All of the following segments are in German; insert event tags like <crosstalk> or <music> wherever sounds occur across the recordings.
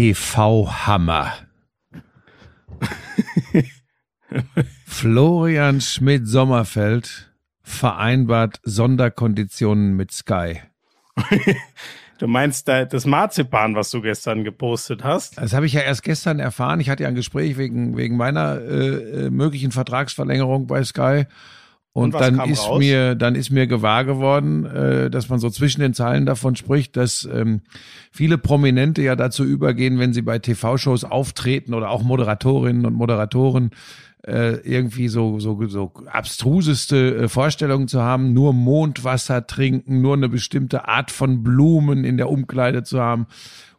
TV-Hammer. <laughs> Florian Schmidt-Sommerfeld vereinbart Sonderkonditionen mit Sky. <laughs> Du meinst das Marzipan, was du gestern gepostet hast? Das habe ich ja erst gestern erfahren. Ich hatte ja ein Gespräch wegen, wegen meiner äh, äh möglichen Vertragsverlängerung bei Sky. Und, Und dann ist raus? mir dann ist mir gewahr geworden, äh, dass man so zwischen den Zeilen davon spricht, dass ähm, viele Prominente ja dazu übergehen, wenn sie bei TV-Shows auftreten oder auch Moderatorinnen und Moderatoren äh, irgendwie so so so abstruseste äh, Vorstellungen zu haben, nur Mondwasser trinken, nur eine bestimmte Art von Blumen in der Umkleide zu haben.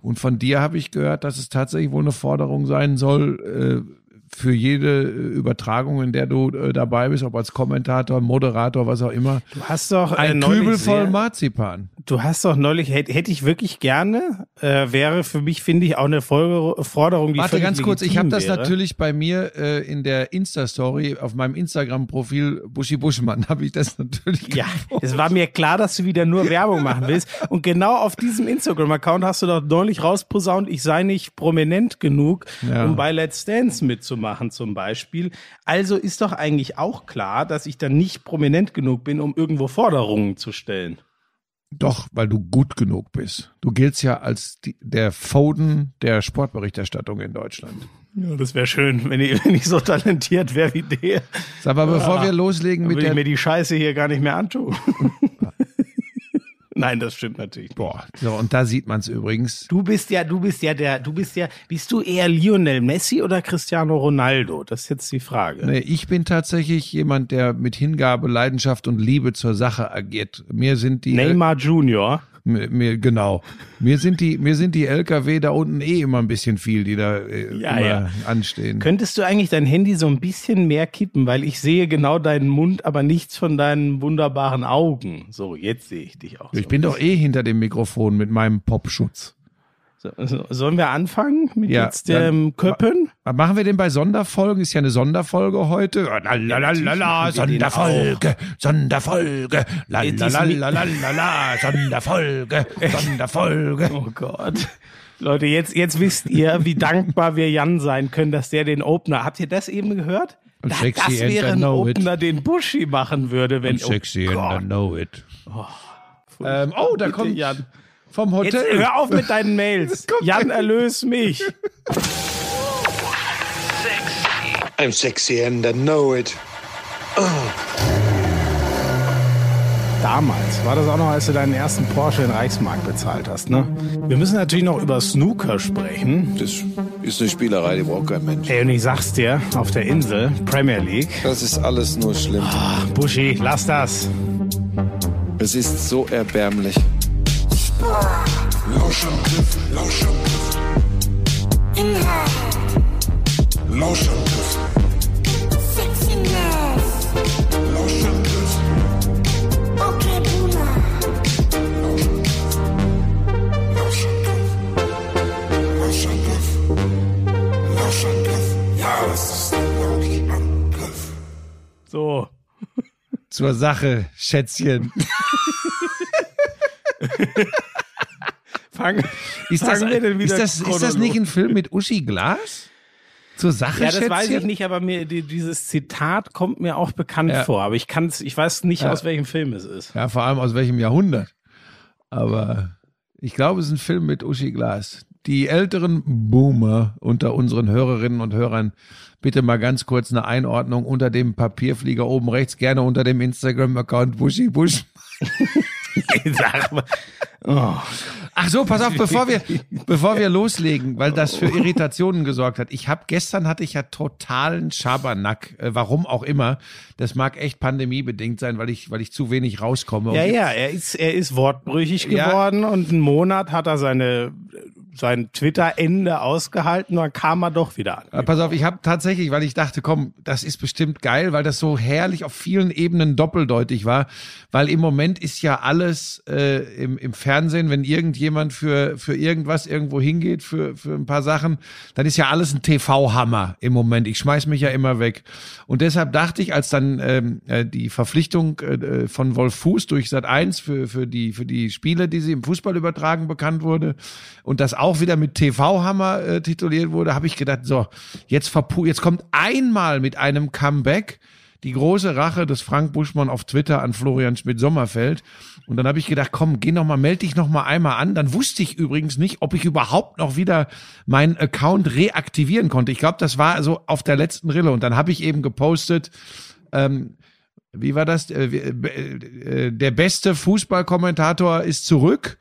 Und von dir habe ich gehört, dass es tatsächlich wohl eine Forderung sein soll. Äh, für jede äh, Übertragung, in der du äh, dabei bist, ob als Kommentator, Moderator, was auch immer. Du hast doch äh, ein Kübel voll Marzipan. Du hast doch neulich, hätte hätt ich wirklich gerne, äh, wäre für mich, finde ich, auch eine Folge, Forderung, die Warte ganz kurz, ich habe das natürlich bei mir äh, in der Insta-Story, auf meinem Instagram-Profil Buschi Buschmann, <laughs> habe ich das natürlich Ja, es war mir klar, dass du wieder nur Werbung machen willst. Und genau auf diesem Instagram-Account hast du doch neulich rausposaunt, ich sei nicht prominent genug, ja. um bei Let's Dance mitzumachen zum Beispiel. Also ist doch eigentlich auch klar, dass ich dann nicht prominent genug bin, um irgendwo Forderungen zu stellen. Doch, weil du gut genug bist. Du giltst ja als die, der Foden der Sportberichterstattung in Deutschland. Ja, das wäre schön, wenn ich, <laughs> wenn ich so talentiert wäre wie der. Sag mal, bevor ja, wir loslegen mit der... ich mir die Scheiße hier gar nicht mehr antun. <laughs> Nein, das stimmt natürlich. Boah, so und da sieht man es übrigens. Du bist ja, du bist ja der, du bist ja, bist du eher Lionel Messi oder Cristiano Ronaldo? Das ist jetzt die Frage. Nee, ich bin tatsächlich jemand, der mit Hingabe, Leidenschaft und Liebe zur Sache agiert. Mir sind die Neymar Junior. Mir, mir, genau. Mir sind die, mir sind die LKW da unten eh immer ein bisschen viel, die da äh, ja, immer ja. anstehen. Könntest du eigentlich dein Handy so ein bisschen mehr kippen, weil ich sehe genau deinen Mund, aber nichts von deinen wunderbaren Augen. So, jetzt sehe ich dich auch. Ich so bin doch eh hinter dem Mikrofon mit meinem Popschutz. So, sollen wir anfangen mit ja, jetzt dem Köppen? Machen wir den bei Sonderfolgen? Ist ja eine Sonderfolge heute. Lalalala, Sonderfolge, Sonderfolge, lalalala, Sonderfolge, <laughs> Sonderfolge. Oh Gott. Leute, jetzt, jetzt wisst ihr, wie dankbar wir Jan sein können, dass der den Opener. Habt ihr das eben gehört? Und da, sexy das wäre ein Opener, it. den Buschi machen würde, wenn. Und sexy oh and I know it. Oh, ähm, oh da kommt Jan. Vom Hotel. Jetzt hör auf mit deinen Mails. <laughs> Jan, erlöse mich. Sexy. I'm sexy and I know it. Oh. Damals war das auch noch, als du deinen ersten Porsche in Reichsmark bezahlt hast, ne? Wir müssen natürlich noch über Snooker sprechen. Das ist eine Spielerei, die braucht kein Mensch. Ey, und ich sag's dir, auf der Insel, Premier League. Das ist alles nur schlimm. Oh, Buschi, lass das. Es ist so erbärmlich. Lauschangriff, Lauschangriff. Inhalt. Lauschangriff. Sexiness. Lauschangriff. Okay, Buna. Lauschangriff. Lauschangriff. Lauschangriff. Ja, es ist ein Lauschangriff. So. Zur Sache, Schätzchen. <laughs> Fang, ist, das, ist, das, ist das nicht ein Film mit Uschi Glas? Zur Sache, Ja, das weiß ich nicht, aber mir die, dieses Zitat kommt mir auch bekannt ja. vor. Aber ich kann's, ich weiß nicht, ja. aus welchem Film es ist. Ja, vor allem aus welchem Jahrhundert. Aber ich glaube, es ist ein Film mit Uschi Glas. Die älteren Boomer unter unseren Hörerinnen und Hörern, bitte mal ganz kurz eine Einordnung unter dem Papierflieger oben rechts, gerne unter dem Instagram-Account Buschi Busch. <laughs> Sag mal. Oh. Ach so, pass auf, bevor wir, <laughs> bevor wir loslegen, weil das für Irritationen gesorgt hat. Ich habe gestern hatte ich ja totalen Schabernack, äh, warum auch immer. Das mag echt pandemiebedingt sein, weil ich, weil ich zu wenig rauskomme. Ja, ja, er ist, er ist wortbrüchig geworden ja. und einen Monat hat er seine sein Twitter-Ende ausgehalten, dann kam er doch wieder an. Pass auf, ich habe tatsächlich, weil ich dachte, komm, das ist bestimmt geil, weil das so herrlich auf vielen Ebenen doppeldeutig war, weil im Moment ist ja alles äh, im, im Fernsehen, wenn irgendjemand für, für irgendwas irgendwo hingeht, für, für ein paar Sachen, dann ist ja alles ein TV-Hammer im Moment. Ich schmeiß mich ja immer weg. Und deshalb dachte ich, als dann ähm, äh, die Verpflichtung äh, von Wolf Fuß durch Sat 1 für, für, die, für die Spiele, die sie im Fußball übertragen, bekannt wurde und das auch wieder mit TV-Hammer äh, tituliert wurde, habe ich gedacht, so, jetzt, jetzt kommt einmal mit einem Comeback die große Rache des Frank Buschmann auf Twitter an Florian Schmidt-Sommerfeld. Und dann habe ich gedacht, komm, geh noch mal, melde dich noch mal einmal an. Dann wusste ich übrigens nicht, ob ich überhaupt noch wieder meinen Account reaktivieren konnte. Ich glaube, das war so auf der letzten Rille. Und dann habe ich eben gepostet, ähm, wie war das? Äh, äh, äh, der beste Fußballkommentator ist zurück.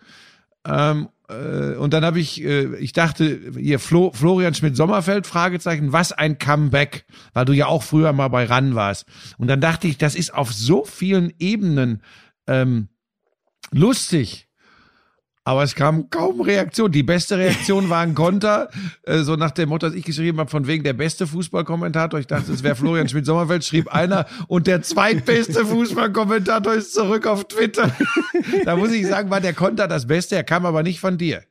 Ähm, äh, und dann habe ich, äh, ich dachte, hier Flo, Florian Schmidt-Sommerfeld, Fragezeichen, was ein Comeback, weil du ja auch früher mal bei RAN warst. Und dann dachte ich, das ist auf so vielen Ebenen ähm, lustig. Aber es kam kaum Reaktion. Die beste Reaktion war ein Konter, äh, so nach dem Motto, dass ich geschrieben habe, von wegen der beste Fußballkommentator. Ich dachte, es wäre Florian Schmidt-Sommerfeld, schrieb einer. Und der zweitbeste Fußballkommentator ist zurück auf Twitter. <laughs> da muss ich sagen, war der Konter das Beste. Er kam aber nicht von dir.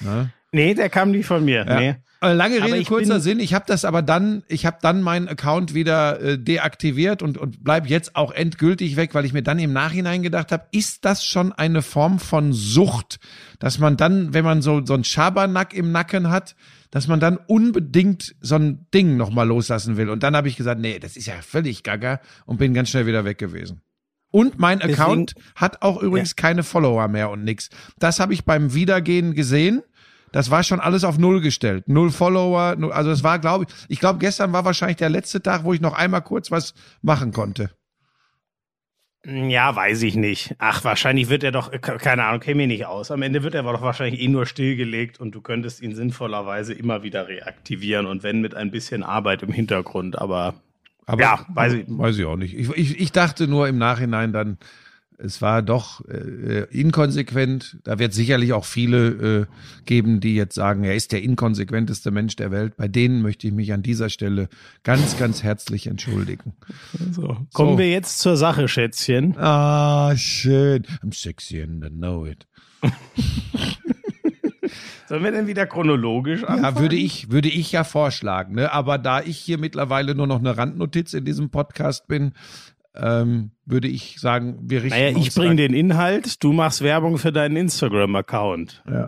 Na? Nee, der kam nicht von mir. Ja. Nee. Äh, lange Rede, kurzer Sinn. Ich habe das aber dann, ich habe dann meinen Account wieder äh, deaktiviert und, und bleib jetzt auch endgültig weg, weil ich mir dann im Nachhinein gedacht habe, ist das schon eine Form von Sucht, dass man dann, wenn man so, so ein Schabernack im Nacken hat, dass man dann unbedingt so ein Ding nochmal loslassen will. Und dann habe ich gesagt, nee, das ist ja völlig gaga und bin ganz schnell wieder weg gewesen. Und mein Account Deswegen, hat auch übrigens ja. keine Follower mehr und nix. Das habe ich beim Wiedergehen gesehen das war schon alles auf Null gestellt. Null Follower. Null, also es war, glaube ich, ich glaube, gestern war wahrscheinlich der letzte Tag, wo ich noch einmal kurz was machen konnte. Ja, weiß ich nicht. Ach, wahrscheinlich wird er doch, keine Ahnung, käme mir nicht aus. Am Ende wird er aber doch wahrscheinlich eh nur stillgelegt und du könntest ihn sinnvollerweise immer wieder reaktivieren und wenn mit ein bisschen Arbeit im Hintergrund, aber, aber ja, weiß ich. Weiß ich auch nicht. Ich, ich, ich dachte nur im Nachhinein dann, es war doch äh, inkonsequent. Da wird sicherlich auch viele äh, geben, die jetzt sagen, er ist der inkonsequenteste Mensch der Welt. Bei denen möchte ich mich an dieser Stelle ganz, ganz herzlich entschuldigen. So, kommen so. wir jetzt zur Sache, Schätzchen. Ah, schön. I'm sexy and I know it. <laughs> Sollen wir denn wieder chronologisch anfangen? Ja, würde ich, würde ich ja vorschlagen. Ne? Aber da ich hier mittlerweile nur noch eine Randnotiz in diesem Podcast bin, ähm, würde ich sagen, wir richten naja, ich bringe den Inhalt, du machst Werbung für deinen Instagram-Account. Ja.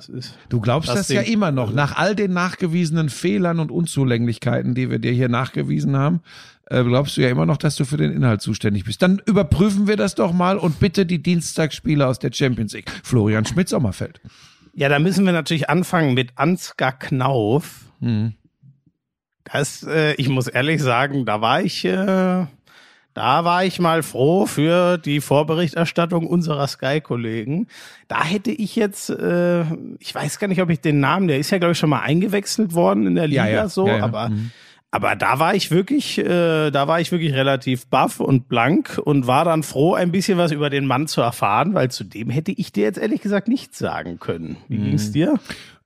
Du glaubst das, das ja immer noch. Nach all den nachgewiesenen Fehlern und Unzulänglichkeiten, die wir dir hier nachgewiesen haben, äh, glaubst du ja immer noch, dass du für den Inhalt zuständig bist. Dann überprüfen wir das doch mal und bitte die Dienstagsspiele aus der Champions League. Florian Schmidt-Sommerfeld. Ja, da müssen wir natürlich anfangen mit Ansgar Knauf. Hm. Das, äh, ich muss ehrlich sagen, da war ich... Äh da war ich mal froh für die Vorberichterstattung unserer Sky-Kollegen. Da hätte ich jetzt, äh, ich weiß gar nicht, ob ich den Namen, der ist ja, glaube ich, schon mal eingewechselt worden in der Liga ja, ja. so, ja, aber. Mhm. Aber da war ich wirklich, äh, da war ich wirklich relativ baff und blank und war dann froh, ein bisschen was über den Mann zu erfahren, weil zu dem hätte ich dir jetzt ehrlich gesagt nichts sagen können. Wie mhm. ging's dir?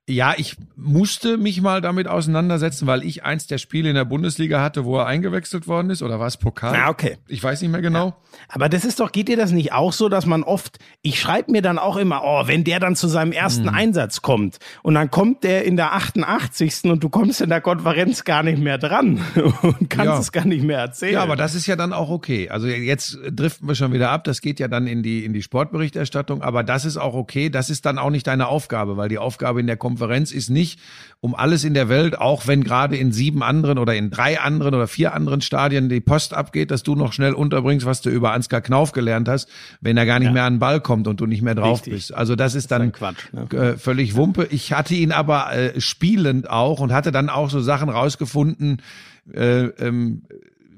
Ja, ich musste mich mal damit auseinandersetzen, weil ich eins der Spiele in der Bundesliga hatte, wo er eingewechselt worden ist. Oder war es Pokal? Ja, okay. Ich weiß nicht mehr genau. Ja. Aber das ist doch, geht dir das nicht auch so, dass man oft, ich schreibe mir dann auch immer, oh, wenn der dann zu seinem ersten hm. Einsatz kommt und dann kommt der in der 88. und du kommst in der Konferenz gar nicht mehr dran <laughs> und kannst ja. es gar nicht mehr erzählen. Ja, aber das ist ja dann auch okay. Also jetzt driften wir schon wieder ab. Das geht ja dann in die, in die Sportberichterstattung. Aber das ist auch okay. Das ist dann auch nicht deine Aufgabe, weil die Aufgabe in der Konferenz Konferenz ist nicht um alles in der Welt, auch wenn gerade in sieben anderen oder in drei anderen oder vier anderen Stadien die Post abgeht, dass du noch schnell unterbringst, was du über Ansgar Knauf gelernt hast, wenn er gar nicht ja. mehr an den Ball kommt und du nicht mehr drauf Richtig. bist. Also das ist dann das ist Quatsch, ne? äh, völlig Wumpe. Ich hatte ihn aber äh, spielend auch und hatte dann auch so Sachen rausgefunden, äh, ähm,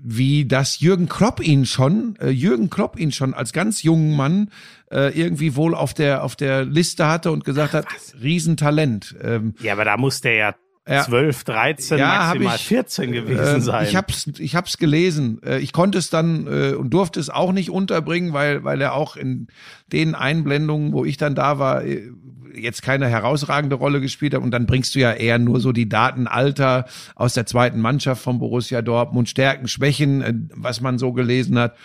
wie das Jürgen Klopp ihn schon, äh, Jürgen Klopp ihn schon als ganz jungen Mann äh, irgendwie wohl auf der auf der Liste hatte und gesagt hat, Was? Riesentalent. Ähm, ja, aber da muss der ja ja. 12, 13, ja, maximal ich, 14 gewesen äh, sein. Ich hab's, ich hab's gelesen. Äh, ich konnte es dann äh, und durfte es auch nicht unterbringen, weil, weil er auch in den Einblendungen, wo ich dann da war, äh, jetzt keine herausragende Rolle gespielt hat. Und dann bringst du ja eher nur so die Daten Alter aus der zweiten Mannschaft von Borussia Dortmund, Stärken, Schwächen, was man so gelesen hat.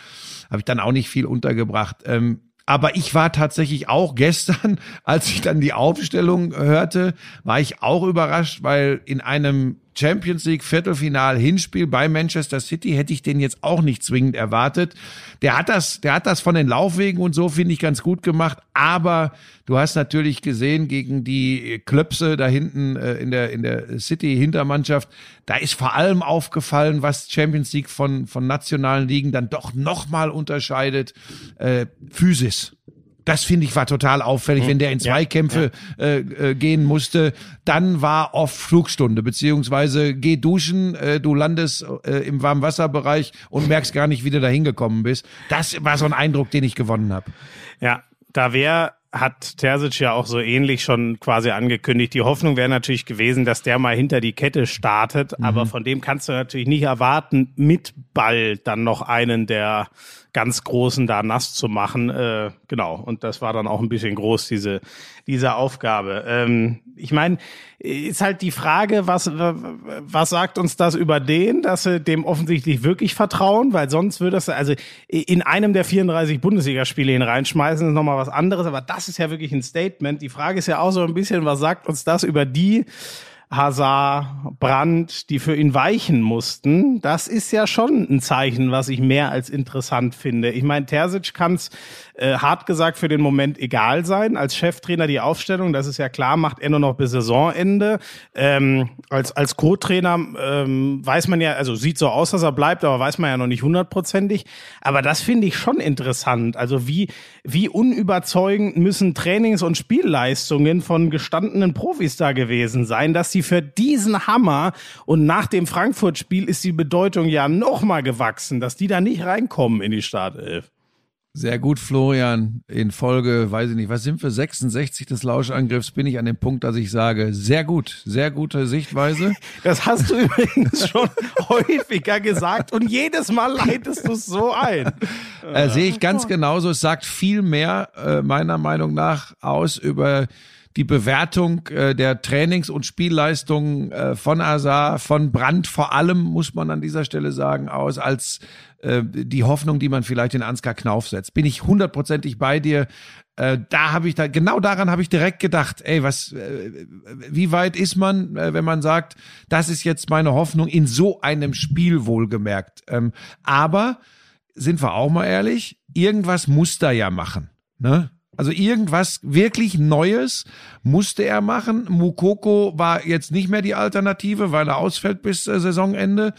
Habe ich dann auch nicht viel untergebracht. Ähm, aber ich war tatsächlich auch gestern, <laughs> als ich dann die Aufstellung hörte, war ich auch überrascht, weil in einem Champions League Viertelfinal Hinspiel bei Manchester City hätte ich den jetzt auch nicht zwingend erwartet. Der hat das, der hat das von den Laufwegen und so finde ich ganz gut gemacht. Aber du hast natürlich gesehen gegen die Klöpse da hinten äh, in der in der City Hintermannschaft, da ist vor allem aufgefallen, was Champions League von von nationalen Ligen dann doch noch mal unterscheidet. Äh, Physis das finde ich war total auffällig, wenn der in Zweikämpfe ja, ja. Äh, äh, gehen musste. Dann war oft Flugstunde, beziehungsweise geh duschen, äh, du landest äh, im Warmwasserbereich und merkst gar nicht, wie du da hingekommen bist. Das war so ein Eindruck, den ich gewonnen habe. Ja, da wäre hat Terzic ja auch so ähnlich schon quasi angekündigt. Die Hoffnung wäre natürlich gewesen, dass der mal hinter die Kette startet, mhm. aber von dem kannst du natürlich nicht erwarten, mit Ball dann noch einen der ganz Großen da nass zu machen. Äh, genau, und das war dann auch ein bisschen groß, diese, diese Aufgabe. Ähm, ich meine, ist halt die Frage, was, was sagt uns das über den, dass sie dem offensichtlich wirklich vertrauen, weil sonst würde es, also in einem der 34 Bundesligaspiele ihn reinschmeißen, ist nochmal was anderes, aber das ist ja wirklich ein Statement. Die Frage ist ja auch so ein bisschen, was sagt uns das über die, Hazard, Brandt, die für ihn weichen mussten, das ist ja schon ein Zeichen, was ich mehr als interessant finde. Ich meine, Terzic kann es äh, hart gesagt für den Moment egal sein. Als Cheftrainer die Aufstellung, das ist ja klar, macht er nur noch bis Saisonende. Ähm, als als Co-Trainer ähm, weiß man ja, also sieht so aus, dass er bleibt, aber weiß man ja noch nicht hundertprozentig. Aber das finde ich schon interessant. Also wie wie unüberzeugend müssen Trainings- und Spielleistungen von gestandenen Profis da gewesen sein, dass sie für diesen Hammer und nach dem Frankfurt-Spiel ist die Bedeutung ja noch mal gewachsen, dass die da nicht reinkommen in die Startelf. Sehr gut, Florian. In Folge, weiß ich nicht, was sind wir, 66 des Lauschangriffs, bin ich an dem Punkt, dass ich sage, sehr gut, sehr gute Sichtweise. <laughs> Das hast du übrigens schon <laughs> häufiger gesagt und jedes Mal leitest du es so ein. Äh, sehe ich ganz genauso. Es sagt viel mehr, äh, meiner Meinung nach, aus über die Bewertung äh, der Trainings- und Spielleistungen äh, von Azar, von Brandt vor allem, muss man an dieser Stelle sagen, aus, als äh, die Hoffnung, die man vielleicht in Ansgar Knauf setzt. Bin ich hundertprozentig bei dir. Äh, da habe ich da, genau daran habe ich direkt gedacht, ey, was, äh, wie weit ist man, äh, wenn man sagt, das ist jetzt meine Hoffnung in so einem Spiel wohlgemerkt. Ähm, aber sind wir auch mal ehrlich, irgendwas muss da ja machen. Ne? Also irgendwas wirklich Neues musste er machen. Mukoko war jetzt nicht mehr die Alternative, weil er ausfällt bis äh, Saisonende.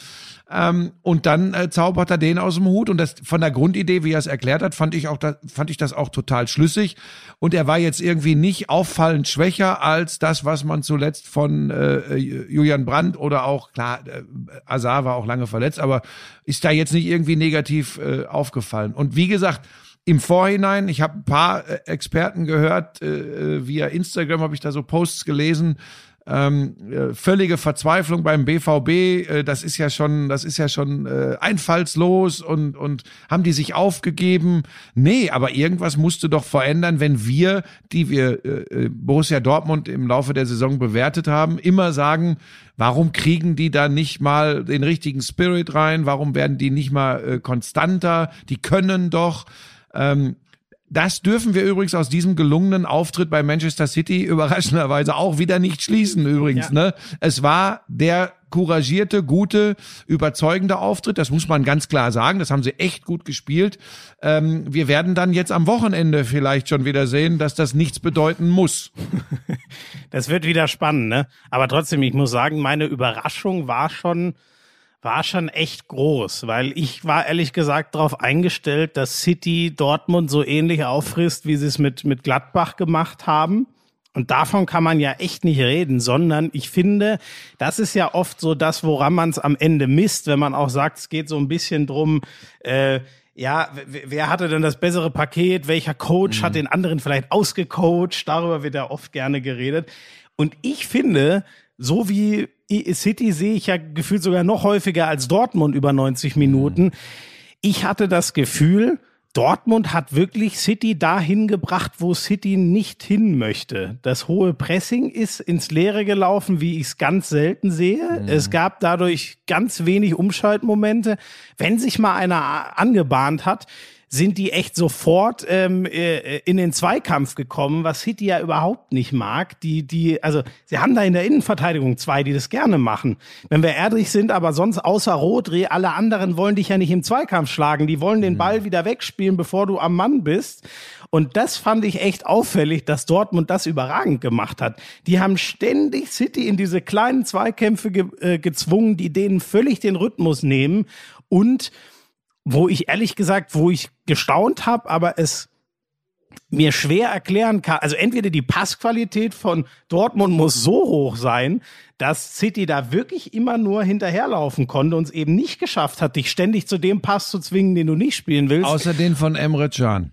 Ähm, und dann äh, zaubert er den aus dem Hut. Und das von der Grundidee, wie er es erklärt hat, fand ich auch da, fand ich das auch total schlüssig. Und er war jetzt irgendwie nicht auffallend schwächer als das, was man zuletzt von äh, Julian Brandt oder auch klar, äh, Azar war auch lange verletzt, aber ist da jetzt nicht irgendwie negativ äh, aufgefallen. Und wie gesagt, im Vorhinein, ich habe ein paar äh, Experten gehört, äh, äh, via Instagram habe ich da so Posts gelesen, ähm, äh, völlige Verzweiflung beim BVB, äh, das ist ja schon, das ist ja schon äh, einfallslos und und haben die sich aufgegeben? Nee, aber irgendwas musste doch verändern, wenn wir, die wir äh, Borussia Dortmund im Laufe der Saison bewertet haben, immer sagen, warum kriegen die da nicht mal den richtigen Spirit rein? Warum werden die nicht mal äh, konstanter? Die können doch. Ähm, das dürfen wir übrigens aus diesem gelungenen Auftritt bei Manchester City <laughs> überraschenderweise auch wieder nicht schließen übrigens. Ja. Ne? Es war der couragierte, gute, überzeugende Auftritt. Das muss man ganz klar sagen. Das haben sie echt gut gespielt. Ähm, wir werden dann jetzt am Wochenende vielleicht schon wieder sehen, dass das nichts bedeuten muss. <laughs> Das wird wieder spannend, ne? Aber trotzdem, ich muss sagen, meine Überraschung war schon, war schon echt groß, weil ich war ehrlich gesagt darauf eingestellt, dass City Dortmund so ähnlich auffrisst, wie sie es mit, mit Gladbach gemacht haben. Und davon kann man ja echt nicht reden, sondern ich finde, das ist ja oft so das, woran man es am Ende misst, wenn man auch sagt, es geht so ein bisschen drum, äh, ja, wer hatte denn das bessere Paket? Welcher Coach mhm. hat den anderen vielleicht ausgecoacht? Darüber wird ja oft gerne geredet. Und ich finde, so wie City sehe ich ja gefühlt sogar noch häufiger als Dortmund über 90 Minuten. Ich hatte das Gefühl, Dortmund hat wirklich City dahin gebracht, wo City nicht hin möchte. Das hohe Pressing ist ins Leere gelaufen, wie ich es ganz selten sehe. Mhm. Es gab dadurch ganz wenig Umschaltmomente. Wenn sich mal einer angebahnt hat, sind die echt sofort ähm, äh, in den Zweikampf gekommen, was City ja überhaupt nicht mag. Die, die, also sie haben da in der Innenverteidigung zwei, die das gerne machen. Wenn wir ehrlich sind, aber sonst außer Rodri, alle anderen wollen dich ja nicht im Zweikampf schlagen. Die wollen den mhm. Ball wieder wegspielen, bevor du am Mann bist. Und das fand ich echt auffällig, dass Dortmund das überragend gemacht hat. Die haben ständig City in diese kleinen Zweikämpfe ge äh, gezwungen, die denen völlig den Rhythmus nehmen und wo ich ehrlich gesagt, wo ich gestaunt habe, aber es mir schwer erklären kann. Also entweder die Passqualität von Dortmund muss so hoch sein, dass City da wirklich immer nur hinterherlaufen konnte und es eben nicht geschafft hat, dich ständig zu dem Pass zu zwingen, den du nicht spielen willst. Außer den von Emre Can.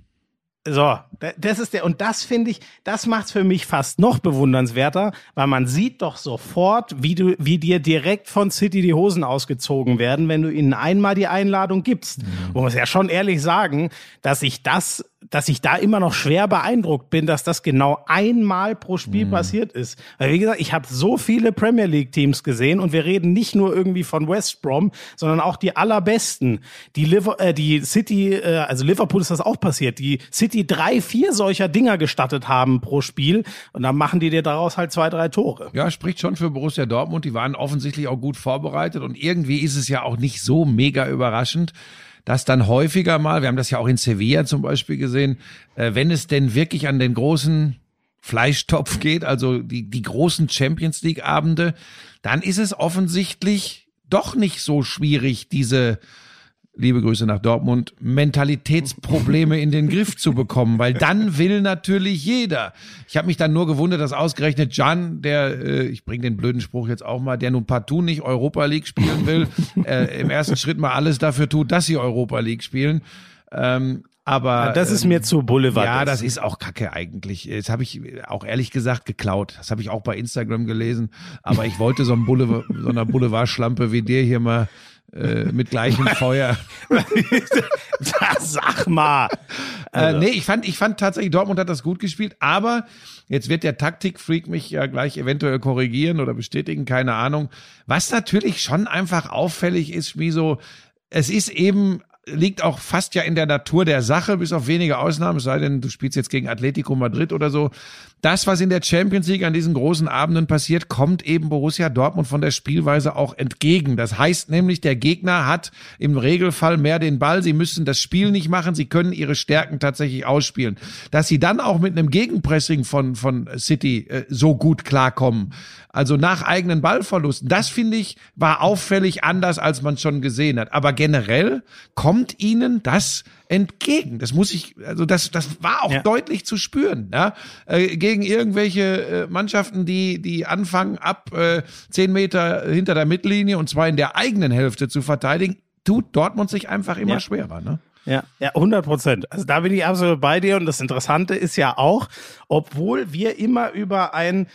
So, das ist der, und das finde ich, das macht's für mich fast noch bewundernswerter, weil man sieht doch sofort, wie du, wie dir direkt von City die Hosen ausgezogen werden, wenn du ihnen einmal die Einladung gibst. Mhm. Man muss ja schon ehrlich sagen, dass ich das dass ich da immer noch schwer beeindruckt bin, dass das genau einmal pro Spiel mhm. passiert ist. Weil wie gesagt, ich habe so viele Premier League Teams gesehen und wir reden nicht nur irgendwie von West Brom, sondern auch die allerbesten. Die, Liver äh, die City, äh, also Liverpool ist das auch passiert, die City drei, vier solcher Dinger gestattet haben pro Spiel und dann machen die dir daraus halt zwei, drei Tore. Ja, spricht schon für Borussia Dortmund. Die waren offensichtlich auch gut vorbereitet und irgendwie ist es ja auch nicht so mega überraschend dass dann häufiger mal, wir haben das ja auch in Sevilla zum Beispiel gesehen, äh, wenn es denn wirklich an den großen Fleischtopf geht, also die, die großen Champions League Abende, dann ist es offensichtlich doch nicht so schwierig, diese liebe Grüße nach Dortmund, Mentalitätsprobleme in den Griff zu bekommen, weil dann will natürlich jeder. Ich habe mich dann nur gewundert, dass ausgerechnet Jan, der, äh, ich bringe den blöden Spruch jetzt auch mal, der nun partout nicht Europa League spielen will, <laughs> äh, im ersten Schritt mal alles dafür tut, dass sie Europa League spielen. Ähm, aber ja, das ist mir ähm, zu Boulevard. Ja, das ist auch Kacke eigentlich. Das habe ich auch ehrlich gesagt geklaut. Das habe ich auch bei Instagram gelesen. Aber ich wollte so, ein Boulevard, so einer Boulevardschlampe wie dir hier mal äh, mit gleichem <laughs> Feuer. <laughs> Sag mal. Äh, also. Nee, ich fand, ich fand tatsächlich, Dortmund hat das gut gespielt, aber jetzt wird der Taktikfreak mich ja gleich eventuell korrigieren oder bestätigen, keine Ahnung. Was natürlich schon einfach auffällig ist, wie so, es ist eben liegt auch fast ja in der Natur der Sache, bis auf wenige Ausnahmen, es sei denn, du spielst jetzt gegen Atletico Madrid oder so. Das, was in der Champions League an diesen großen Abenden passiert, kommt eben Borussia Dortmund von der Spielweise auch entgegen. Das heißt nämlich, der Gegner hat im Regelfall mehr den Ball. Sie müssen das Spiel nicht machen. Sie können ihre Stärken tatsächlich ausspielen. Dass sie dann auch mit einem Gegenpressing von, von City äh, so gut klarkommen, also nach eigenen Ballverlusten, das finde ich, war auffällig anders, als man schon gesehen hat. Aber generell kommt ihnen das entgegen. Das muss ich, also das, das war auch ja. deutlich zu spüren, ja, äh, gegen irgendwelche äh, Mannschaften, die, die anfangen ab äh, zehn Meter hinter der Mittellinie und zwar in der eigenen Hälfte zu verteidigen, tut Dortmund sich einfach immer ja. schwerer, ne? Ja, ja, 100 Prozent. Also da bin ich absolut bei dir. Und das Interessante ist ja auch, obwohl wir immer über ein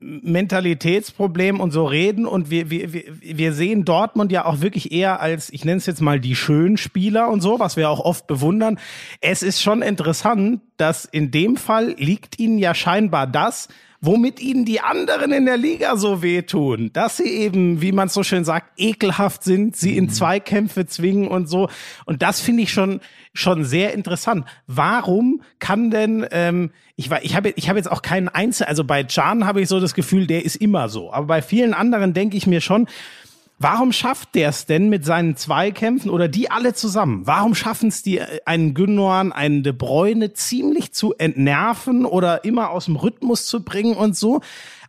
Mentalitätsproblem und so reden und wir, wir, wir sehen Dortmund ja auch wirklich eher als, ich nenne es jetzt mal die schönen Spieler und so, was wir auch oft bewundern. Es ist schon interessant, dass in dem Fall liegt ihnen ja scheinbar das, womit ihnen die anderen in der Liga so wehtun, dass sie eben, wie man so schön sagt, ekelhaft sind, sie in mhm. Zweikämpfe zwingen und so. Und das finde ich schon schon sehr interessant. Warum kann denn ähm, ich war, ich habe ich habe jetzt auch keinen Einzel, also bei Can habe ich so das Gefühl, der ist immer so, aber bei vielen anderen denke ich mir schon, Warum schafft der es denn mit seinen Zweikämpfen oder die alle zusammen? Warum schaffen es die, äh, einen Gündogan, einen De Bruyne ziemlich zu entnerven oder immer aus dem Rhythmus zu bringen und so?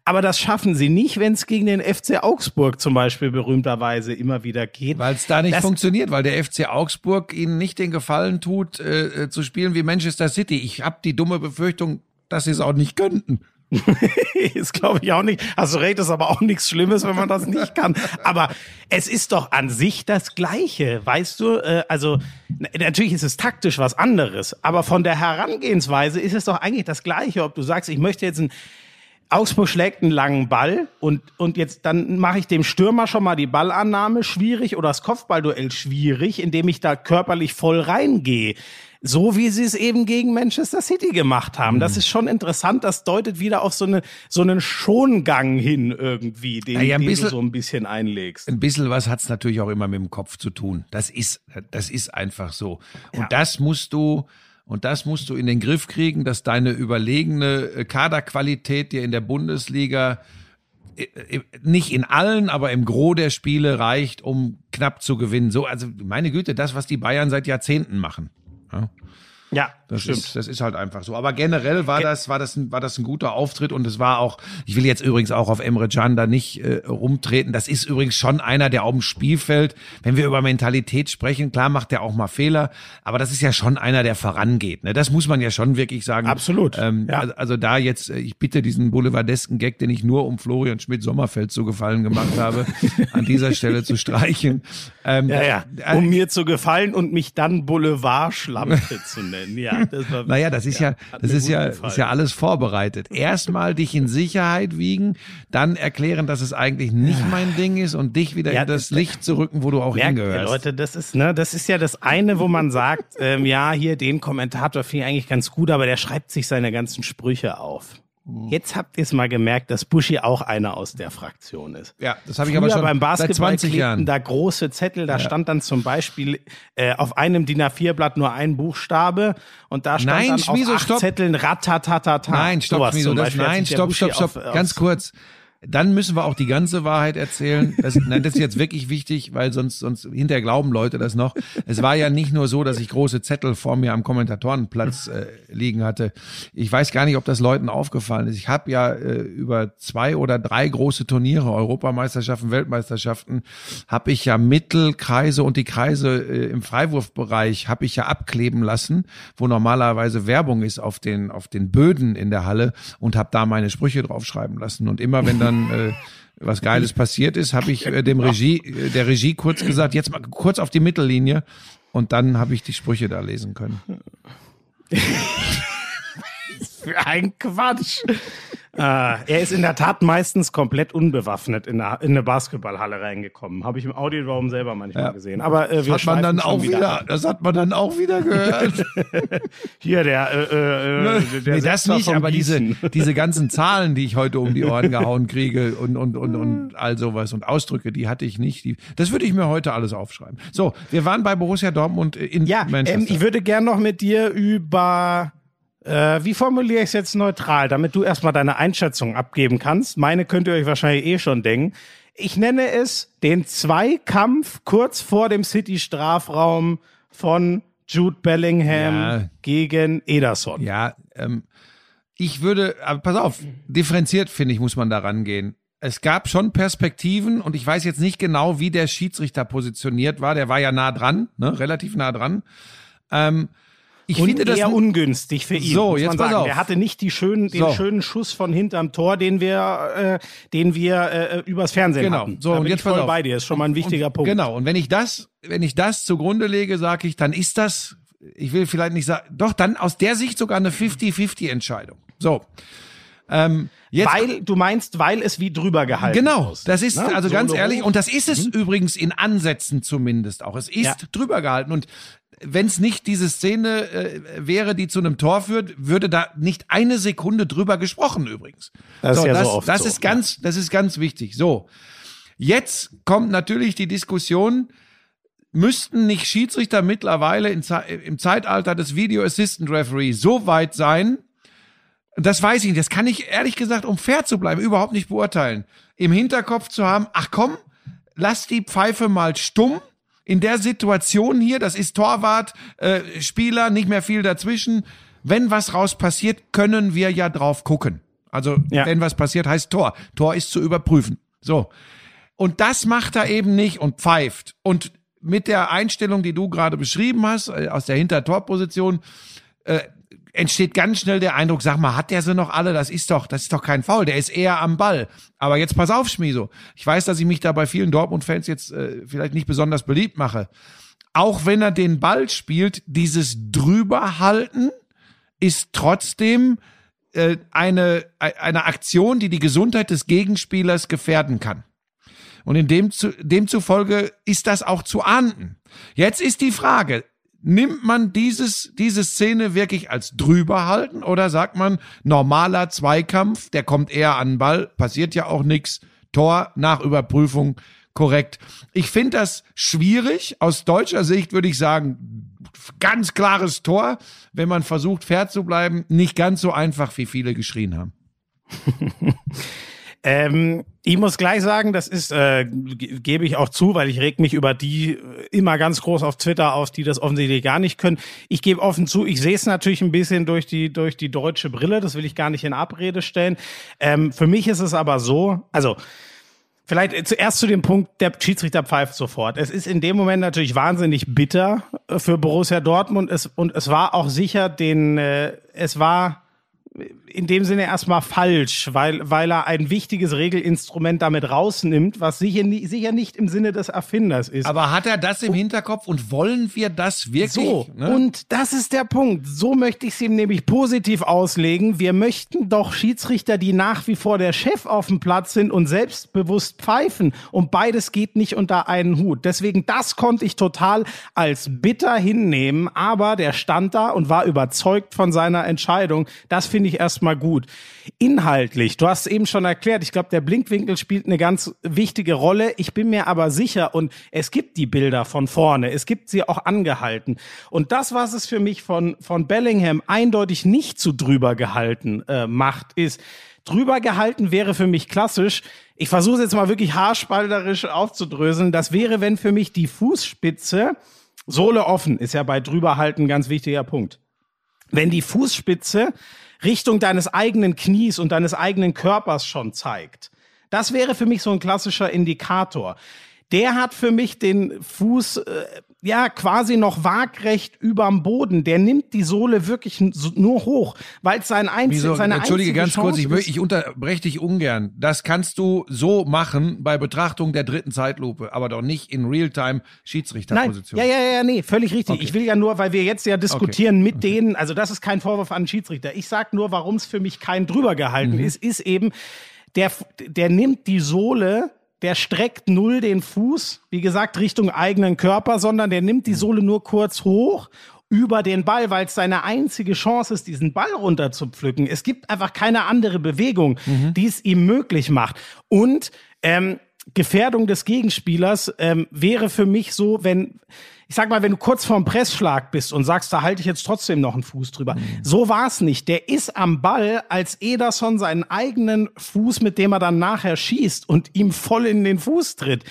Aber das schaffen sie nicht, wenn es gegen den FC Augsburg zum Beispiel berühmterweise immer wieder geht. Weil es da nicht das funktioniert, weil der FC Augsburg ihnen nicht den Gefallen tut, äh, äh zu spielen wie Manchester City. Ich habe die dumme Befürchtung, dass sie es auch nicht könnten. <laughs> ist glaube ich auch nicht. Hast du recht, ist aber auch nichts Schlimmes, wenn man das nicht kann. Aber es ist doch an sich das Gleiche, weißt du? Äh, also natürlich ist es taktisch was anderes, aber von der Herangehensweise ist es doch eigentlich das Gleiche, ob du sagst, ich möchte jetzt ein Augsburg schlägt einen langen Ball und, und jetzt dann mache ich dem Stürmer schon mal die Ballannahme schwierig oder das Kopfballduell schwierig, indem ich da körperlich voll reingehe. So wie sie es eben gegen Manchester City gemacht haben. Das mhm. ist schon interessant. Das deutet wieder auf so, eine, so einen Schongang hin irgendwie, den, ja, den bisschen, du so ein bisschen einlegst. Ein bisschen was hat's natürlich auch immer mit dem Kopf zu tun. Das ist, das ist einfach so. Und ja. das musst du, und das musst du in den Griff kriegen, dass deine überlegene äh, Kaderqualität dir in der Bundesliga äh, äh, nicht in allen, aber im Gros der Spiele reicht, um knapp zu gewinnen. So, also meine Güte, das, was die Bayern seit Jahrzehnten machen. Ja. Ja, das stimmt. Ist, das ist halt einfach so. Aber generell war das, war das, ein, war das ein guter Auftritt und es war auch, ich will jetzt übrigens auch auf Emre Can da nicht äh, rumtreten. Das ist übrigens schon einer, der auf dem Spielfeld, wenn wir über Mentalität sprechen, klar macht der auch mal Fehler, aber das ist ja schon einer, der vorangeht. Ne? Das muss man ja schon wirklich sagen. Absolut. Ähm, ja. also, also da jetzt, äh, ich bitte diesen boulevardesken Gag, den ich nur um Florian Schmidt-Sommerfeld zu gefallen gemacht habe, <laughs> an dieser Stelle zu streichen. Ähm, ja, ja. Äh, um mir zu gefallen und mich dann Boulevardschlampe zu nennen nennen. Ja, das war, naja, das ist ja, ja das ist ja, ist ja alles vorbereitet. Erstmal dich in Sicherheit wiegen, dann erklären, dass es eigentlich nicht mein Ding ist und dich wieder ja, in das Licht zu rücken, wo du auch hingehörst. Leute, das ist, ne, das ist ja das eine, wo man sagt, ähm, ja, hier den Kommentator finde ich eigentlich ganz gut, aber der schreibt sich seine ganzen Sprüche auf. Jetzt habt ihr es mal gemerkt, dass Buschi auch einer aus der Fraktion ist. Ja, das habe ich aber schon beim Basketball seit 20 Jahren. da große Zettel, da ja. stand dann zum Beispiel äh, auf einem DIN A4-Blatt nur ein Buchstabe und da stand nein, dann Schmieso, auf acht stopp. Zetteln Ratatatata. Nein, stopp, Schmieso, das, nein, stopp, stopp, stopp, ganz kurz dann müssen wir auch die ganze Wahrheit erzählen. Das, nein, das ist jetzt wirklich wichtig, weil sonst, sonst hinterher glauben Leute das noch. Es war ja nicht nur so, dass ich große Zettel vor mir am Kommentatorenplatz äh, liegen hatte. Ich weiß gar nicht, ob das Leuten aufgefallen ist. Ich habe ja äh, über zwei oder drei große Turniere, Europameisterschaften, Weltmeisterschaften, habe ich ja Mittelkreise und die Kreise äh, im Freiwurfbereich habe ich ja abkleben lassen, wo normalerweise Werbung ist auf den auf den Böden in der Halle und habe da meine Sprüche draufschreiben lassen. Und immer wenn dann dann äh, was Geiles passiert ist, habe ich äh, dem Regie, äh, der Regie kurz gesagt, jetzt mal kurz auf die Mittellinie und dann habe ich die Sprüche da lesen können. <laughs> Für ein Quatsch. Äh, er ist in der Tat meistens komplett unbewaffnet in eine, in eine Basketballhalle reingekommen. Habe ich im Audioraum selber manchmal ja. gesehen. Aber äh, wir hat man dann auch wieder, wieder das hat man dann auch wieder gehört. <laughs> Hier der, äh, äh, äh der nee, das nicht, aber diese <laughs> diese ganzen Zahlen, die ich heute um die Ohren gehauen kriege und und und und all sowas und Ausdrücke, die hatte ich nicht. Die, das würde ich mir heute alles aufschreiben. So, wir waren bei Borussia Dortmund in ja, Manchester. Ähm, ich würde gern noch mit dir über äh, wie formuliere ich es jetzt neutral, damit du erstmal deine Einschätzung abgeben kannst? Meine könnt ihr euch wahrscheinlich eh schon denken. Ich nenne es den Zweikampf kurz vor dem City-Strafraum von Jude Bellingham ja. gegen Ederson. Ja, ähm, ich würde, aber pass auf, differenziert finde ich, muss man da rangehen. Es gab schon Perspektiven und ich weiß jetzt nicht genau, wie der Schiedsrichter positioniert war. Der war ja nah dran, ne, relativ nah dran. Ähm, ich und finde das eher ungünstig für ihn. So, jetzt pass auf. Er hatte nicht die schönen, den so. schönen Schuss von hinterm Tor, den wir, äh, den wir äh, übers Fernsehen genau. hatten. So, da und jetzt voll auf. bei dir. Ist schon mal ein wichtiger und, Punkt. Genau. Und wenn ich das, wenn ich das zugrunde lege, sage ich, dann ist das, ich will vielleicht nicht sagen, doch dann aus der Sicht sogar eine 50-50 Entscheidung. So. Ähm, jetzt, weil du meinst, weil es wie drüber gehalten Genau, ist, das ist ne? also so ganz ehrlich und das ist es mhm. übrigens in Ansätzen zumindest auch. Es ist ja. drüber gehalten und wenn es nicht diese Szene äh, wäre, die zu einem Tor führt, würde da nicht eine Sekunde drüber gesprochen übrigens. Das so, ist ja das, so oft das so, ist ganz, ja. das ist ganz wichtig. So, jetzt kommt natürlich die Diskussion. Müssten nicht Schiedsrichter mittlerweile in, im Zeitalter des Video Assistant Referee so weit sein? Das weiß ich nicht. Das kann ich ehrlich gesagt, um fair zu bleiben, überhaupt nicht beurteilen. Im Hinterkopf zu haben, ach komm, lass die Pfeife mal stumm in der Situation hier, das ist Torwart, äh, Spieler, nicht mehr viel dazwischen. Wenn was raus passiert, können wir ja drauf gucken. Also, ja. wenn was passiert, heißt Tor. Tor ist zu überprüfen. So. Und das macht er eben nicht und pfeift. Und mit der Einstellung, die du gerade beschrieben hast, äh, aus der Hintertorposition, äh, entsteht ganz schnell der Eindruck, sag mal, hat der sie noch alle? Das ist doch, das ist doch kein Foul, der ist eher am Ball. Aber jetzt pass auf, Schmieso. Ich weiß, dass ich mich da bei vielen Dortmund-Fans jetzt äh, vielleicht nicht besonders beliebt mache. Auch wenn er den Ball spielt, dieses drüberhalten ist trotzdem äh, eine, eine Aktion, die die Gesundheit des Gegenspielers gefährden kann. Und in dem zu, demzufolge ist das auch zu ahnden. Jetzt ist die Frage, nimmt man dieses, diese Szene wirklich als drüber halten oder sagt man normaler Zweikampf, der kommt eher an den Ball, passiert ja auch nichts, Tor nach Überprüfung korrekt. Ich finde das schwierig. Aus deutscher Sicht würde ich sagen, ganz klares Tor. Wenn man versucht, fair zu bleiben, nicht ganz so einfach, wie viele geschrien haben. <laughs> Ähm, ich muss gleich sagen, das ist, äh, gebe ich auch zu, weil ich reg mich über die äh, immer ganz groß auf Twitter auf, die das offensichtlich gar nicht können. Ich gebe offen zu, ich sehe es natürlich ein bisschen durch die, durch die deutsche Brille, das will ich gar nicht in Abrede stellen. Ähm, für mich ist es aber so, also Vielleicht zuerst zu dem Punkt, der Schiedsrichter pfeift sofort. Es ist in dem Moment natürlich wahnsinnig bitter äh, für Borussia Dortmund es, und es war auch sicher den, äh, es war in dem Sinne erstmal falsch, weil, weil er ein wichtiges Regelinstrument damit rausnimmt, was sicher, sicher nicht im Sinne des Erfinders ist. Aber hat er das im Hinterkopf und wollen wir das wirklich? So, ne? und das ist der Punkt. So möchte ich es ihm nämlich positiv auslegen. Wir möchten doch Schiedsrichter, die nach wie vor der Chef auf dem Platz sind und selbstbewusst pfeifen. Und beides geht nicht unter einen Hut. Deswegen, das konnte ich total als bitter hinnehmen. Aber der stand da und war überzeugt von seiner Entscheidung. Das finde ich erst erstmal gut. Inhaltlich, du hast eben schon erklärt, ich glaube, der Blinkwinkel spielt eine ganz wichtige Rolle. Ich bin mir aber sicher, und es gibt die Bilder von vorne, es gibt sie auch angehalten. Und das, was es für mich von, von Bellingham eindeutig nicht zu drüber gehalten äh, macht, ist, drüber gehalten wäre für mich klassisch. Ich versuche es jetzt mal wirklich haarspalterisch aufzudröseln. Das wäre, wenn für mich die Fußspitze Sohle offen, ist ja bei drüber halten ein ganz wichtiger Punkt. Wenn die Fußspitze Richtung deines eigenen Knies und deines eigenen Körpers schon zeigt. Das wäre für mich so ein klassischer Indikator. Der hat für mich den Fuß äh, ja quasi noch waagrecht überm Boden. Der nimmt die Sohle wirklich nur hoch, weil es sein einzig, seine Entschuldige ganz Chance kurz, ich, ich unterbreche dich ungern. Das kannst du so machen bei Betrachtung der dritten Zeitlupe, aber doch nicht in Realtime Schiedsrichterposition. Nein, ja, ja, ja, nee, völlig richtig. Okay. Ich will ja nur, weil wir jetzt ja diskutieren okay. mit okay. denen, also das ist kein Vorwurf an Schiedsrichter. Ich sag nur, warum es für mich kein drüber gehalten mhm. ist, ist eben der der nimmt die Sohle der streckt null den Fuß, wie gesagt, Richtung eigenen Körper, sondern der nimmt die Sohle nur kurz hoch über den Ball, weil es seine einzige Chance ist, diesen Ball runter zu pflücken. Es gibt einfach keine andere Bewegung, mhm. die es ihm möglich macht. Und ähm, Gefährdung des Gegenspielers ähm, wäre für mich so, wenn ich sag mal, wenn du kurz vorm Pressschlag bist und sagst, da halte ich jetzt trotzdem noch einen Fuß drüber. Mhm. So war's nicht. Der ist am Ball, als Ederson seinen eigenen Fuß, mit dem er dann nachher schießt und ihm voll in den Fuß tritt.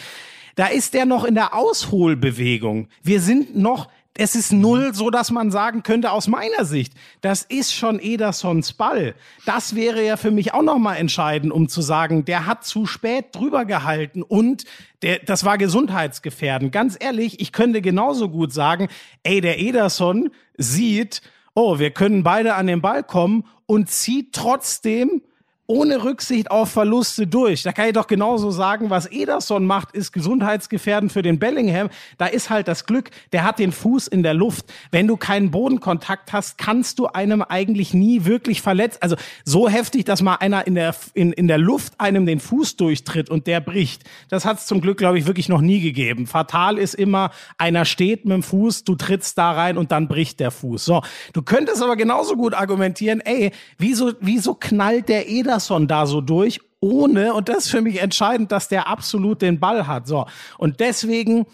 Da ist der noch in der Ausholbewegung. Wir sind noch es ist null, so dass man sagen könnte, aus meiner Sicht, das ist schon Edersons Ball. Das wäre ja für mich auch nochmal entscheidend, um zu sagen, der hat zu spät drüber gehalten und der, das war gesundheitsgefährdend. Ganz ehrlich, ich könnte genauso gut sagen, ey, der Ederson sieht, oh, wir können beide an den Ball kommen und zieht trotzdem ohne Rücksicht auf Verluste durch. Da kann ich doch genauso sagen, was Ederson macht, ist gesundheitsgefährdend für den Bellingham. Da ist halt das Glück, der hat den Fuß in der Luft. Wenn du keinen Bodenkontakt hast, kannst du einem eigentlich nie wirklich verletzt. Also so heftig, dass mal einer in der, in, in der Luft einem den Fuß durchtritt und der bricht. Das hat es zum Glück, glaube ich, wirklich noch nie gegeben. Fatal ist immer, einer steht mit dem Fuß, du trittst da rein und dann bricht der Fuß. So, du könntest aber genauso gut argumentieren, ey, wieso, wieso knallt der Ederson Anderson da so durch, ohne, und das ist für mich entscheidend, dass der absolut den Ball hat. So. Und deswegen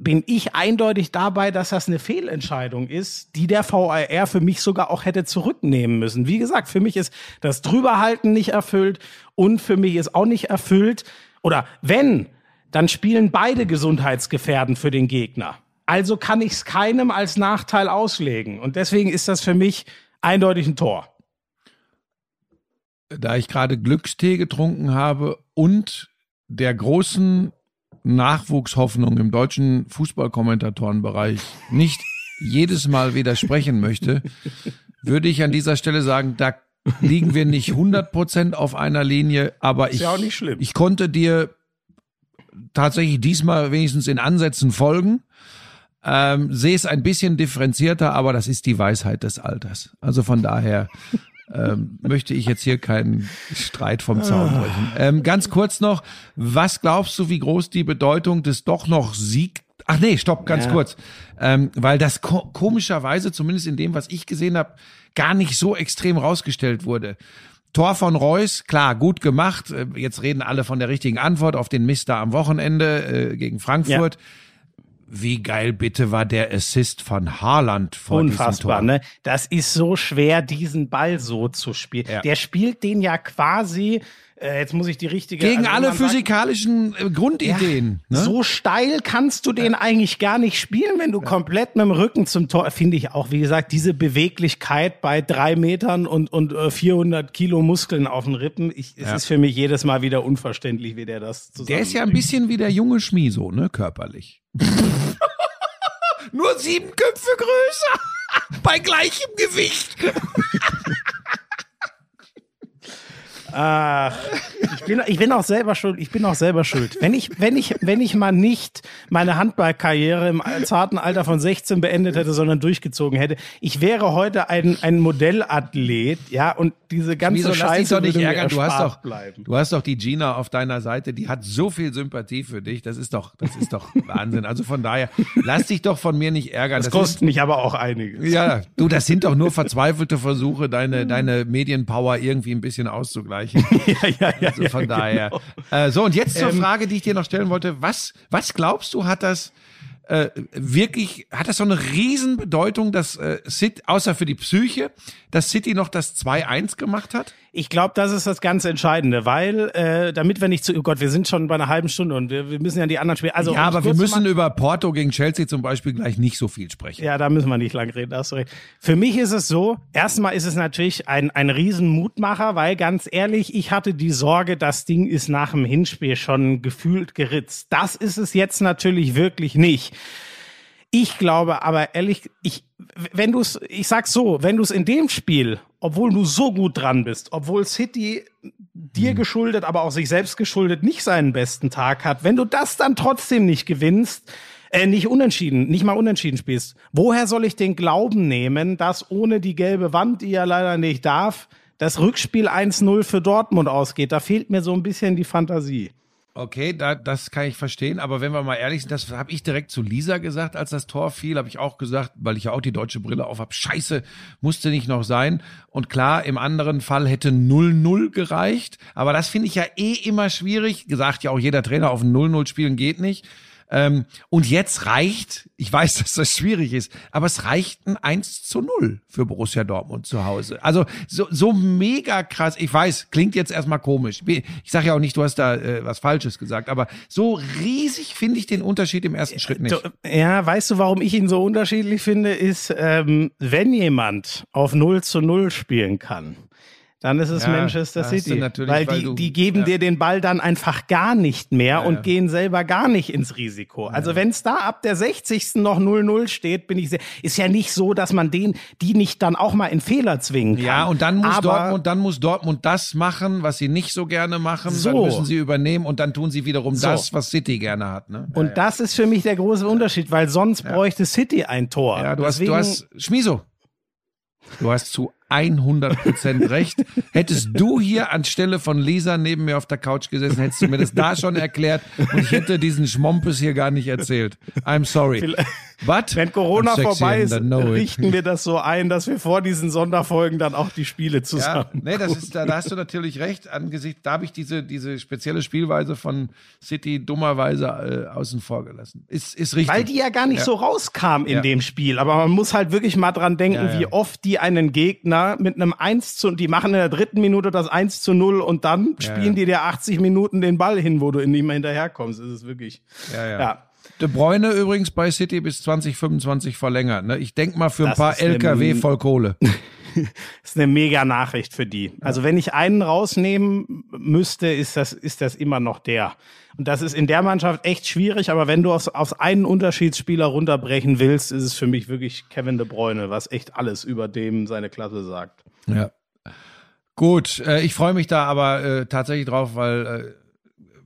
bin ich eindeutig dabei, dass das eine Fehlentscheidung ist, die der VAR für mich sogar auch hätte zurücknehmen müssen. Wie gesagt, für mich ist das Drüberhalten nicht erfüllt und für mich ist auch nicht erfüllt. Oder wenn, dann spielen beide gesundheitsgefährdend für den Gegner. Also kann ich es keinem als Nachteil auslegen. Und deswegen ist das für mich eindeutig ein Tor da ich gerade Glückstee getrunken habe und der großen Nachwuchshoffnung im deutschen Fußballkommentatorenbereich nicht jedes Mal widersprechen möchte, würde ich an dieser Stelle sagen, da liegen wir nicht 100% auf einer Linie, aber ich, ja ich konnte dir tatsächlich diesmal wenigstens in Ansätzen folgen. Ähm, sehe es ein bisschen differenzierter, aber das ist die Weisheit des Alters. Also von daher ähm, möchte ich jetzt hier keinen Streit vom Zaun ah. brechen. Ähm, ganz kurz noch, was glaubst du, wie groß die Bedeutung des doch noch Sieg Ach nee, stopp, ganz ja. kurz. Ähm, weil das ko komischerweise, zumindest in dem, was ich gesehen habe, gar nicht so extrem rausgestellt wurde. Tor von Reus, klar, gut gemacht. Äh, jetzt reden alle von der richtigen Antwort auf den Mister am Wochenende äh, gegen Frankfurt. Ja. Wie geil bitte war der Assist von Haaland vor Unfassbar, ne? Das ist so schwer, diesen Ball so zu spielen. Ja. Der spielt den ja quasi äh, jetzt muss ich die richtige. Gegen also alle physikalischen sagt, äh, Grundideen. Ja, ne? So steil kannst du den eigentlich gar nicht spielen, wenn du ja. komplett mit dem Rücken zum Tor, finde ich auch, wie gesagt, diese Beweglichkeit bei drei Metern und, und 400 äh, Kilo Muskeln auf den Rippen. Ich, es ist für mich jedes Mal wieder unverständlich, wie der das zusammen. Der ist ja ein bisschen wie der junge Schmieso, ne, körperlich. <laughs> Nur sieben Köpfe größer. bei gleichem Gewicht. Ach, ich bin, ich bin auch selber schuld. Ich bin auch selber schuld. Wenn ich, wenn ich, wenn ich mal nicht meine Handballkarriere im zarten Alter von 16 beendet hätte, sondern durchgezogen hätte, ich wäre heute ein, ein Modellathlet, ja, und diese ganze Wieso, Scheiße lass dich doch nicht ärgern. Du hast doch, bleiben. du hast doch die Gina auf deiner Seite, die hat so viel Sympathie für dich. Das ist doch, das ist doch <laughs> Wahnsinn. Also von daher, lass dich doch von mir nicht ärgern. Das, das kostet mich aber auch einiges. Ja, du, das sind doch nur verzweifelte Versuche, deine, deine Medienpower irgendwie ein bisschen auszugleichen vergleichen. <laughs> ja, ja, ja. Also von daher. Genau. Äh, so, und jetzt zur ähm, Frage, die ich dir noch stellen wollte. Was, was glaubst du, hat das äh, wirklich, hat das so eine Riesenbedeutung, dass äh, City, außer für die Psyche, dass City noch das 2-1 gemacht hat? Ich glaube, das ist das ganz Entscheidende, weil äh, damit wir nicht zu, oh Gott, wir sind schon bei einer halben Stunde und wir, wir müssen ja die anderen Spiele. Also, ja, aber wir müssen über Porto gegen Chelsea zum Beispiel gleich nicht so viel sprechen. Ja, da müssen wir nicht lang reden, hast du recht. Für mich ist es so, erstmal ist es natürlich ein, ein Riesenmutmacher, weil ganz ehrlich, ich hatte die Sorge, das Ding ist nach dem Hinspiel schon gefühlt geritzt. Das ist es jetzt natürlich wirklich nicht. Ich glaube aber ehrlich, ich, wenn du es, ich sag's so, wenn du es in dem Spiel, obwohl du so gut dran bist, obwohl City dir mhm. geschuldet, aber auch sich selbst geschuldet nicht seinen besten Tag hat, wenn du das dann trotzdem nicht gewinnst, äh, nicht unentschieden, nicht mal unentschieden spielst, woher soll ich den Glauben nehmen, dass ohne die gelbe Wand, die ja leider nicht darf, das Rückspiel 1-0 für Dortmund ausgeht? Da fehlt mir so ein bisschen die Fantasie. Okay, da, das kann ich verstehen, aber wenn wir mal ehrlich sind, das habe ich direkt zu Lisa gesagt, als das Tor fiel, habe ich auch gesagt, weil ich ja auch die deutsche Brille auf habe, scheiße, musste nicht noch sein. Und klar, im anderen Fall hätte 0-0 gereicht, aber das finde ich ja eh immer schwierig. Gesagt ja auch jeder Trainer auf ein 0-0 spielen geht nicht. Ähm, und jetzt reicht, ich weiß, <laughs> dass das schwierig ist, aber es reicht ein 1 zu 0 für Borussia Dortmund zu Hause. Also so, so mega krass. Ich weiß, klingt jetzt erstmal komisch. Ich sage ja auch nicht, du hast da äh, was Falsches gesagt, aber so riesig finde ich den Unterschied im ersten Schritt nicht. Ja, weißt du, warum ich ihn so unterschiedlich finde, ist, ähm, wenn jemand auf 0 zu 0 spielen kann, dann ist es ja, Manchester City. Weil, weil die, du, die geben ja. dir den Ball dann einfach gar nicht mehr ja, und gehen selber gar nicht ins Risiko. Also wenn es da ab der 60. noch 0-0 steht, bin ich sehr, ist ja nicht so, dass man den, die nicht dann auch mal in Fehler zwingen kann. Ja, und dann muss Aber, Dortmund, dann muss Dortmund das machen, was sie nicht so gerne machen. So. Dann müssen sie übernehmen und dann tun sie wiederum so. das, was City gerne hat. Ne? Und das ist für mich der große Unterschied, weil sonst bräuchte City ein Tor. Ja, du Deswegen, hast, du hast, Schmiso. Du hast zu 100% recht. Hättest du hier anstelle von Lisa neben mir auf der Couch gesessen, hättest du mir das da schon erklärt und ich hätte diesen Schmompes hier gar nicht erzählt. I'm sorry. But Wenn Corona vorbei ist, richten wir das so ein, dass wir vor diesen Sonderfolgen dann auch die Spiele zusammen. Ja, nee, das ist, da, da hast du natürlich recht. Angesichts, da habe ich diese, diese spezielle Spielweise von City dummerweise äh, außen vor gelassen. Ist, ist richtig. Weil die ja gar nicht ja. so rauskam in ja. dem Spiel. Aber man muss halt wirklich mal dran denken, wie oft die einen Gegner mit einem 1 zu, die machen in der dritten Minute das 1 zu 0 und dann ja, spielen ja. die dir 80 Minuten den Ball hin, wo du nicht mehr hinterherkommst. Das ist wirklich, ja. ja. ja. De Bräune übrigens bei City bis 2025 verlängert. Ne? Ich denk mal für ein das paar LKW voll Kohle. <laughs> <laughs> ist eine mega Nachricht für die. Also wenn ich einen rausnehmen müsste, ist das, ist das immer noch der. Und das ist in der Mannschaft echt schwierig, aber wenn du aufs, aufs einen Unterschiedsspieler runterbrechen willst, ist es für mich wirklich Kevin de Bruyne, was echt alles über dem seine Klasse sagt. Ja. Gut, äh, ich freue mich da aber äh, tatsächlich drauf, weil äh,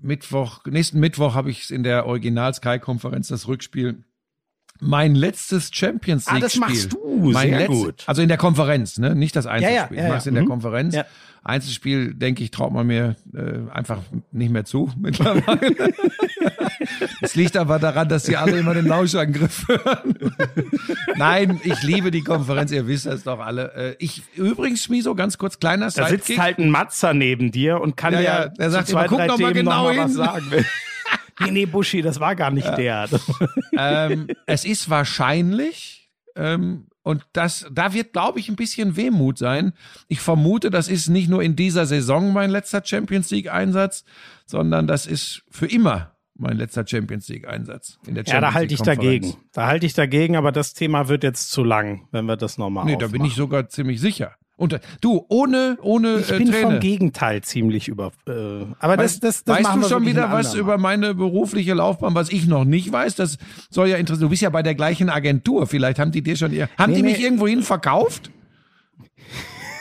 Mittwoch, nächsten Mittwoch habe ich in der Original Sky Konferenz das Rückspiel Mein letztes Champions League Spiel. Ah, das machst du, mein sehr letztes, gut. Also in der Konferenz, ne? Nicht das Einzelspiel. Ja, ja, ja, ich mach's ja. in der Mhm. Konferenz. Ja. Einzelspiel, denke ich, traut man mir äh, einfach nicht mehr zu <laughs> mittlerweile. Es liegt aber daran, dass die alle immer den Lauschangriff hören. <laughs> Nein, ich liebe die Konferenz, ihr wisst das doch alle. Äh, Ich übrigens, Schmiso, ganz kurz, kleiner Da sitzt halt ein Matzer neben dir und kann Ja, ja, der zu sagt zwei, immer, guck drei doch mal Themen genau noch mal was hin. sagen. <laughs> nee, nee, Buschi, das war gar nicht der. <laughs> ähm, es ist wahrscheinlich, ähm, und das, da wird, glaube ich, ein bisschen Wehmut sein. Ich vermute, das ist nicht nur in dieser Saison mein letzter Champions League Einsatz, sondern das ist für immer mein letzter Champions League Einsatz in der Champions Ja, da halte ich dagegen. Da halte ich dagegen, aber das Thema wird jetzt zu lang, wenn wir das nochmal Nee, da bin ich sogar ziemlich sicher. Und äh, du, ohne, ohne Ich äh, bin Träne. vom Gegenteil ziemlich über. Äh, aber das, das, das weißt du schon wieder was über meine berufliche Laufbahn, was ich noch nicht weiß? Das soll ja interessieren. Du bist ja bei der gleichen Agentur. Vielleicht haben die dir schon ihr. Haben Nee, die mich nee. irgendwohin verkauft?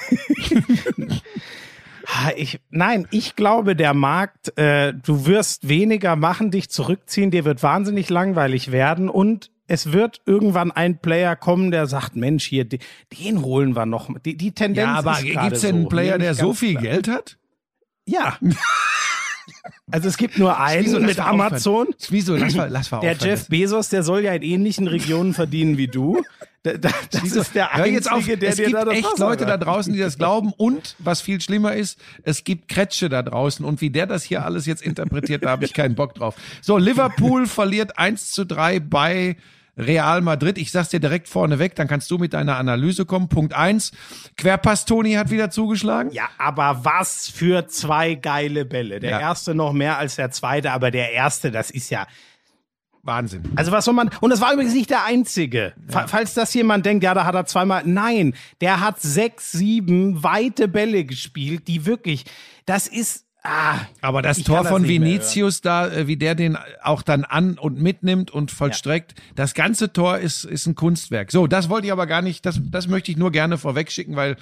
<laughs> Ich, nein, ich glaube, der Markt, äh, du wirst weniger machen, dich zurückziehen, dir wird wahnsinnig langweilig werden und es wird irgendwann ein Player kommen, der sagt, Mensch, hier, den, den holen wir noch. Die, die Tendenz Ja, aber gerade gibt's denn einen so, Player, der so viel klar. Geld hat? Ja. <laughs> Also es gibt nur einen lass mit. Amazon. Wieso? Lass mal, lass mal Der aufhören. Jeff Bezos, der soll ja in ähnlichen Regionen verdienen wie du. Da- da- Das Wieso? ist der Einzige, jetzt auf. der es dir gibt da das echt Wasser Leute da draußen, die das glauben. Und was viel schlimmer ist, es gibt Kretsche da draußen. Und wie der das hier alles jetzt interpretiert, da habe ich keinen Bock drauf. So, Liverpool <laughs> verliert 1 zu 3 bei Real Madrid. Ich sag's dir direkt vorneweg, dann kannst du mit deiner Analyse kommen. Punkt eins. Querpass Toni hat wieder zugeschlagen. Ja, aber was für zwei geile Bälle. Der Ja. erste noch mehr als der zweite, aber der erste, das ist ja. Wahnsinn. Also was soll man. Und das war übrigens nicht der einzige. Fa- Falls das jemand denkt, ja, da hat er zweimal. Nein, der hat sechs, sieben weite Bälle gespielt, die wirklich. Das ist. Ah, Aber das Tor das von Vinicius da, äh, wie der den auch dann an und mitnimmt und vollstreckt, das ganze Tor ist, ist ein Kunstwerk. So, das wollte ich aber gar nicht, das, das möchte ich nur gerne vorwegschicken, weil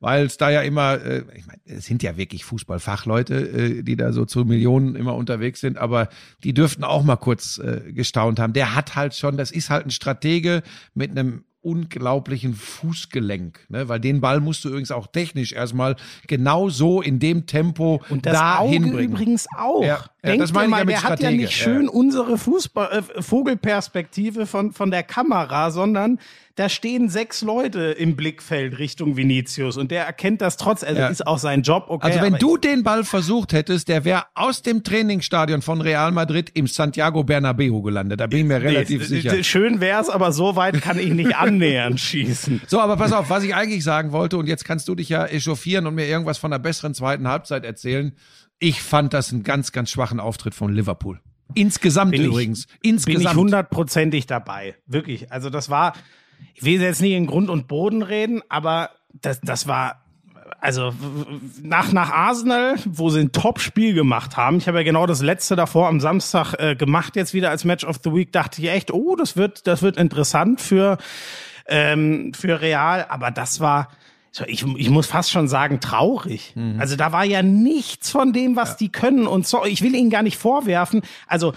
weil es da ja immer, äh, ich meine, es sind ja wirklich Fußballfachleute, äh, die da so zu Millionen immer unterwegs sind, aber die dürften auch mal kurz äh, gestaunt haben. Der hat halt schon, das ist halt ein Stratege mit einem unglaublichen Fußgelenk, ne? weil den Ball musst du übrigens auch technisch erstmal genau so in dem Tempo Und das da Auge hinbringen. übrigens auch. Ja, ja, das meine dir ich mal, ja der hat ja Stratege, nicht ja. schön unsere Fußball äh, Vogelperspektive von, von der Kamera, sondern da stehen sechs Leute im Blickfeld Richtung Vinicius und der erkennt das trotz, also Ja. ist auch sein Job, okay. Also wenn du den Ball versucht hättest, der wäre aus dem Trainingsstadion von Real Madrid im Santiago Bernabeu gelandet. Da bin ich mir relativ Nee, sicher. Schön wär's, aber so weit kann ich nicht annähernd schießen. <laughs> So, aber pass auf, was ich eigentlich sagen wollte, und jetzt kannst du dich ja echauffieren und mir irgendwas von einer besseren zweiten Halbzeit erzählen. Ich fand das einen ganz, ganz schwachen Auftritt von Liverpool. Insgesamt Bin ich- übrigens. Bin ich Insgesamt. hundertprozentig dabei. Wirklich. Also das war, ich will jetzt nicht in Grund und Boden reden, aber das, das war, also nach, nach Arsenal, wo sie ein Top-Spiel gemacht haben, ich habe ja genau das letzte davor am Samstag äh, gemacht, jetzt wieder als Match of the Week, dachte ich echt, oh, das wird, das wird interessant für, ähm, für Real, aber das war, ich, ich muss fast schon sagen, traurig. Also da war ja nichts von dem, was die können. Und so, ich will ihnen gar nicht vorwerfen. Also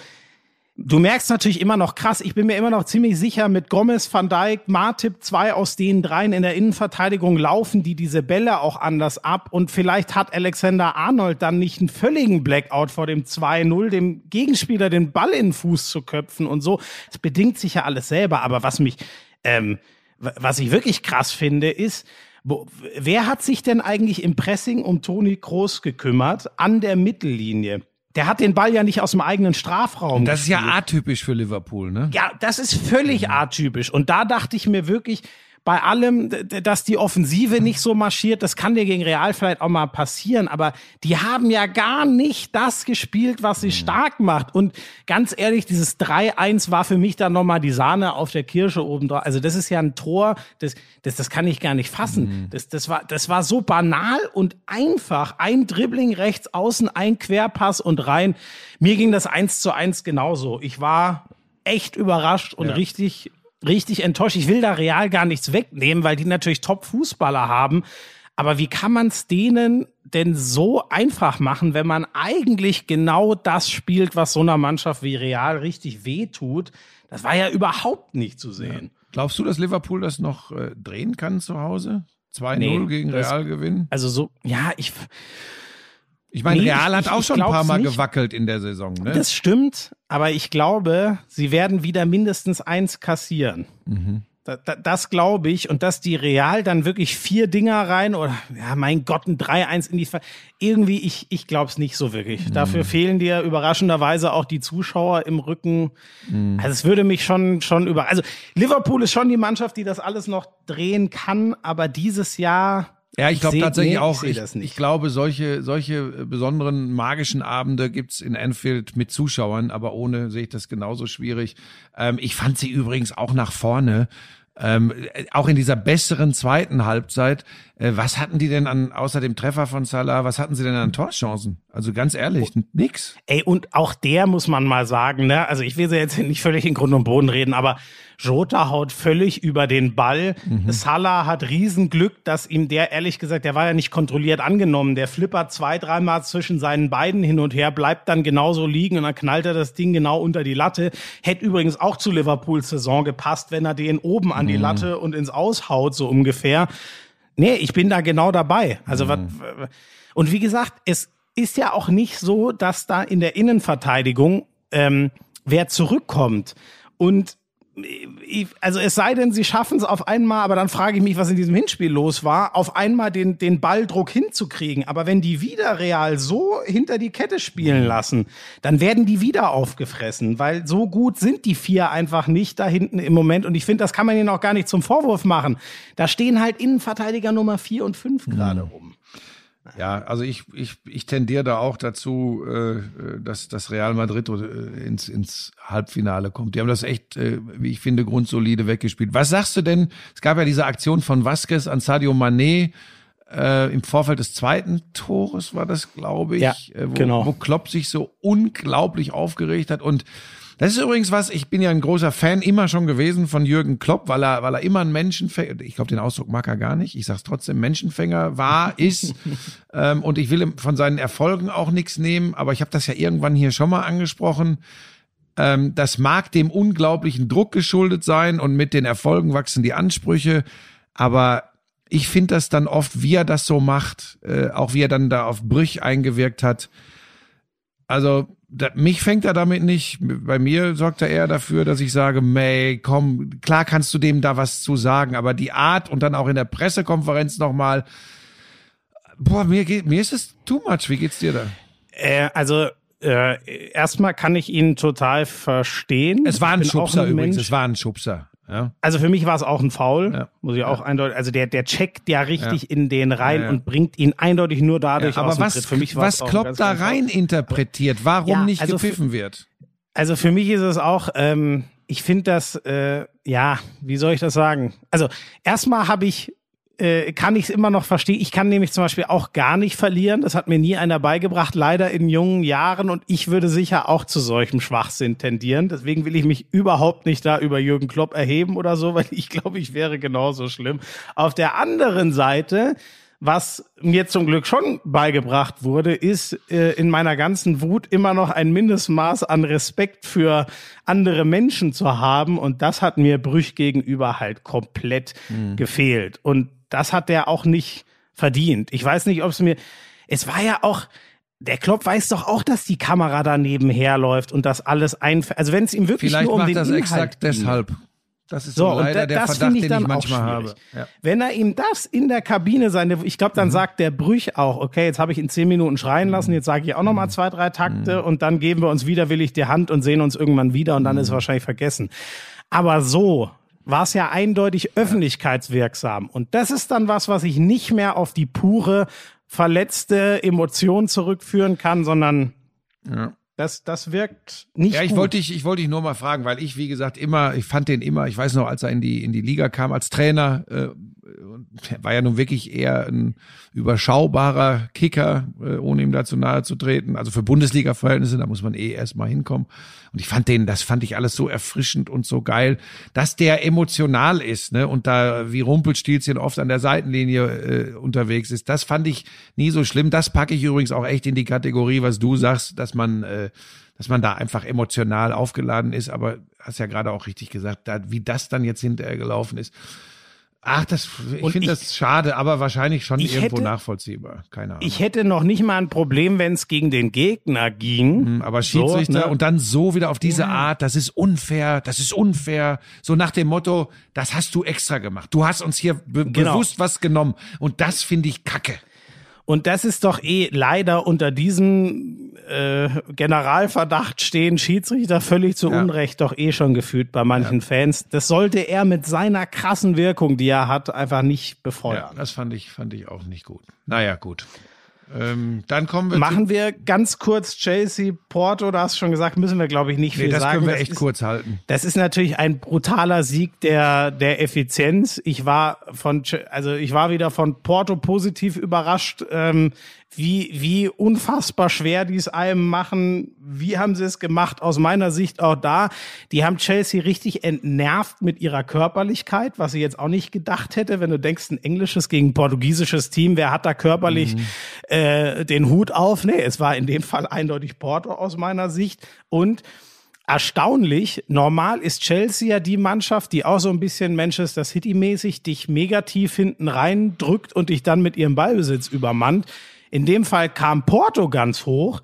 Du merkst natürlich immer noch krass, ich bin mir immer noch ziemlich sicher, mit Gomez, Van Dijk, Martip, zwei aus den dreien in der Innenverteidigung laufen die diese Bälle auch anders ab und vielleicht hat Alexander Arnold dann nicht einen völligen Blackout vor dem 2-0, dem Gegenspieler den Ball in den Fuß zu köpfen und so. Es bedingt sich ja alles selber, aber was mich, ähm, was ich wirklich krass finde, ist, wo, wer hat sich denn eigentlich im Pressing um Toni Kroos gekümmert an der Mittellinie? Der hat den Ball ja nicht aus dem eigenen Strafraum Das ist ja gespielt. atypisch für Liverpool, ne? Ja, das ist völlig atypisch. Und da dachte ich mir wirklich, bei allem, dass die Offensive nicht so marschiert, das kann dir gegen Real vielleicht auch mal passieren, aber die haben ja gar nicht das gespielt, was sie stark macht. Und ganz ehrlich, dieses 3-1 war für mich dann nochmal die Sahne auf der Kirsche oben drauf. Also das ist ja ein Tor, das, das, das kann ich gar nicht fassen. Das, das, war, das war so banal und einfach. Ein Dribbling rechts außen, ein Querpass und rein. Mir ging das 1 zu 1 genauso. Ich war echt überrascht und richtig, richtig enttäuscht. Ich will da Real gar nichts wegnehmen, weil die natürlich Top-Fußballer haben. Aber wie kann man es denen denn so einfach machen, wenn man eigentlich genau das spielt, was so einer Mannschaft wie Real richtig wehtut? Das war ja überhaupt nicht zu sehen. Ja. Glaubst du, dass Liverpool das noch äh, drehen kann zu Hause? 2-0 nee, gegen Real gewinnen? Also so, ja, ich. Ich meine, nee, Real hat ich, auch schon ein paar Mal nicht. gewackelt in der Saison. Ne? Das stimmt, aber ich glaube, sie werden wieder mindestens eins kassieren. Mhm. Da, da, das glaube ich. Und dass die Real dann wirklich vier Dinger rein oder, ja, mein Gott, ein 3-1 in die, Ver irgendwie, ich, ich glaube es nicht so wirklich. Mhm. Dafür fehlen dir überraschenderweise auch die Zuschauer im Rücken. Mhm. Also es würde mich schon, schon über, also Liverpool ist schon die Mannschaft, die das alles noch drehen kann, aber dieses Jahr, ja, ich glaube tatsächlich nee, auch. Ich, ich, ich, glaube, solche, solche besonderen magischen Abende gibt's in Anfield mit Zuschauern, aber ohne sehe ich das genauso schwierig. Ähm, ich fand sie übrigens auch nach vorne ähm, auch in dieser besseren zweiten Halbzeit, äh, was hatten die denn an, außer dem Treffer von Salah, was hatten sie denn an Torchancen? Also ganz ehrlich, oh. nix. Ey, und auch der muss man mal sagen, ne? Also ich will sie jetzt nicht völlig in Grund und Boden reden, aber Jota haut völlig über den Ball. Mhm. Salah hat Riesenglück, dass ihm der, ehrlich gesagt, der war ja nicht kontrolliert angenommen. Der flippert zwei, dreimal zwischen seinen beiden hin und her, bleibt dann genauso liegen und dann knallt er das Ding genau unter die Latte. Hätte übrigens auch zu Liverpools Saison gepasst, wenn er den oben an die mhm. Latte und ins Aushaut, so ungefähr. Nee, ich bin da genau dabei. Also, mhm. was, und wie gesagt, es ist ja auch nicht so, dass da in der Innenverteidigung ähm, wer zurückkommt. Und also es sei denn, sie schaffen es auf einmal, aber dann frage ich mich, was in diesem Hinspiel los war, auf einmal den, den Balldruck hinzukriegen. Aber wenn die wieder real so hinter die Kette spielen lassen, dann werden die wieder aufgefressen, weil so gut sind die vier einfach nicht da hinten im Moment. Und ich finde, das kann man ihnen auch gar nicht zum Vorwurf machen. Da stehen halt Innenverteidiger Nummer vier und fünf gerade rum. Ja, also ich, ich, ich tendiere da auch dazu, äh, dass, dass Real Madrid äh, ins, ins Halbfinale kommt. Die haben das echt, äh, wie ich finde, grundsolide weggespielt. Was sagst du denn? Es gab ja diese Aktion von Vasquez an Sadio Mané äh, im Vorfeld des zweiten Tores, war das, glaube ich, ja, wo, genau. wo Klopp sich so unglaublich aufgeregt hat und das ist übrigens was, ich bin ja ein großer Fan immer schon gewesen von Jürgen Klopp, weil er, weil er immer ein Menschenfänger, ich glaube, den Ausdruck mag er gar nicht, ich sag's trotzdem, Menschenfänger war, <laughs> ist. ähm, und ich will von seinen Erfolgen auch nichts nehmen, aber ich habe das ja irgendwann hier schon mal angesprochen. Ähm, das mag dem unglaublichen Druck geschuldet sein und mit den Erfolgen wachsen die Ansprüche, aber ich finde das dann oft, wie er das so macht, äh, auch wie er dann da auf Brüch eingewirkt hat. Also da, mich fängt er damit nicht. Bei mir sorgt er eher dafür, dass ich sage, May, komm, klar kannst du dem da was zu sagen, aber die Art und dann auch in der Pressekonferenz nochmal, boah, mir geht, mir ist es too much. Wie geht's dir da? Äh, also äh, erstmal kann ich ihn total verstehen. Es war ein Schubser übrigens. Mensch. Es war ein Schubser. Ja. Also für mich war es auch ein Foul, ja. muss ich auch ja. eindeutig. Also der der checkt ja richtig in den rein und bringt ihn eindeutig nur dadurch aber aus was, Tritt. Für mich was Klopp da rein interpretiert, warum nicht also gepfiffen wird? Also für mich ist es auch. Ähm, ich finde das, äh, ja, wie soll ich das sagen? Also erstmal habe ich äh, kann ich es immer noch verstehen. Ich kann nämlich zum Beispiel auch gar nicht verlieren. Das hat mir nie einer beigebracht, leider in jungen Jahren. Und ich würde sicher auch zu solchem Schwachsinn tendieren. Deswegen will ich mich überhaupt nicht da über Jürgen Klopp erheben oder so, <laughs> weil ich glaube, ich wäre genauso schlimm. Auf der anderen Seite was mir zum Glück schon beigebracht wurde, ist äh, in meiner ganzen Wut immer noch ein Mindestmaß an Respekt für andere Menschen zu haben. Und das hat mir Brüch gegenüber halt komplett mhm. gefehlt. Und das hat der auch nicht verdient. Ich weiß nicht, ob es mir, es war ja auch, der Klopp weiß doch auch, dass die Kamera da nebenher läuft und das alles ein, also wenn es ihm wirklich Vielleicht nur um den das Inhalt exakt deshalb. Das ist so, leider der das Verdacht, ich den ich manchmal habe. Ja. Wenn er ihm das in der Kabine seine, ich glaube, dann mhm. sagt der Brüch auch, okay, jetzt habe ich ihn zehn Minuten schreien mhm. lassen, jetzt sage ich auch noch mal zwei, drei Takte mhm. und dann geben wir uns widerwillig die Hand und sehen uns irgendwann wieder und dann ist es mhm. wahrscheinlich vergessen. Aber so war es ja eindeutig öffentlichkeitswirksam. Und das ist dann was, was ich nicht mehr auf die pure verletzte Emotion zurückführen kann, sondern ja. Das, das wirkt nicht. Ja, ich gut. wollte dich, ich wollte dich nur mal fragen, weil ich, wie gesagt, immer, ich fand den immer, ich weiß noch, als er in die, in die Liga kam als Trainer, äh, <laughs> war ja nun wirklich eher ein überschaubarer Kicker, äh, ohne ihm dazu nahe zu treten. Also für Bundesliga-Verhältnisse, da muss man eh erstmal hinkommen. Und ich fand den, das fand ich alles so erfrischend und so geil, dass der emotional ist, ne? Und da wie Rumpelstilzchen oft an der Seitenlinie äh, unterwegs ist. Das fand ich nie so schlimm. Das packe ich übrigens auch echt in die Kategorie, was du sagst, dass man äh, dass man da einfach emotional aufgeladen ist, aber hast ja gerade auch richtig gesagt, da, wie das dann jetzt hinterher gelaufen ist. Ach, das, ich finde das schade, aber wahrscheinlich schon irgendwo hätte, nachvollziehbar. Keine Ahnung. Ich hätte noch nicht mal ein Problem, wenn es gegen den Gegner ging. Mhm, aber Schiedsrichter so, ne? und dann so wieder auf diese ja. Art, das ist unfair, das ist unfair. So nach dem Motto, das hast du extra gemacht. Du hast uns hier be genau. bewusst was genommen. Und das finde ich kacke. Und das ist doch eh leider unter diesem äh, Generalverdacht stehen Schiedsrichter völlig zu ja. Unrecht doch eh schon gefühlt bei manchen ja. Fans. Das sollte er mit seiner krassen Wirkung, die er hat, einfach nicht befeuern. Ja, das fand ich, fand ich auch nicht gut. Naja, gut. Ähm, dann kommen wir. Machen wir ganz kurz Chelsea Porto, da hast du schon gesagt, müssen wir, glaube ich, nicht nee, viel das sagen. können wir echt ist, kurz halten. Das ist natürlich ein brutaler Sieg der, der Effizienz. Ich war von, also ich war wieder von Porto positiv überrascht. Ähm, wie, wie unfassbar schwer die es einem machen. Wie haben sie es gemacht? Aus meiner Sicht auch da. Die haben Chelsea richtig entnervt mit ihrer Körperlichkeit, was ich jetzt auch nicht gedacht hätte, wenn du denkst, ein englisches gegen ein portugiesisches Team, wer hat da körperlich mhm. äh, den Hut auf? Nee, es war in dem Fall eindeutig Porto aus meiner Sicht. Und erstaunlich. Normal ist Chelsea ja die Mannschaft, die auch so ein bisschen Manchester City-mäßig dich negativ hinten reindrückt und dich dann mit ihrem Ballbesitz übermannt. In dem Fall kam Porto ganz hoch.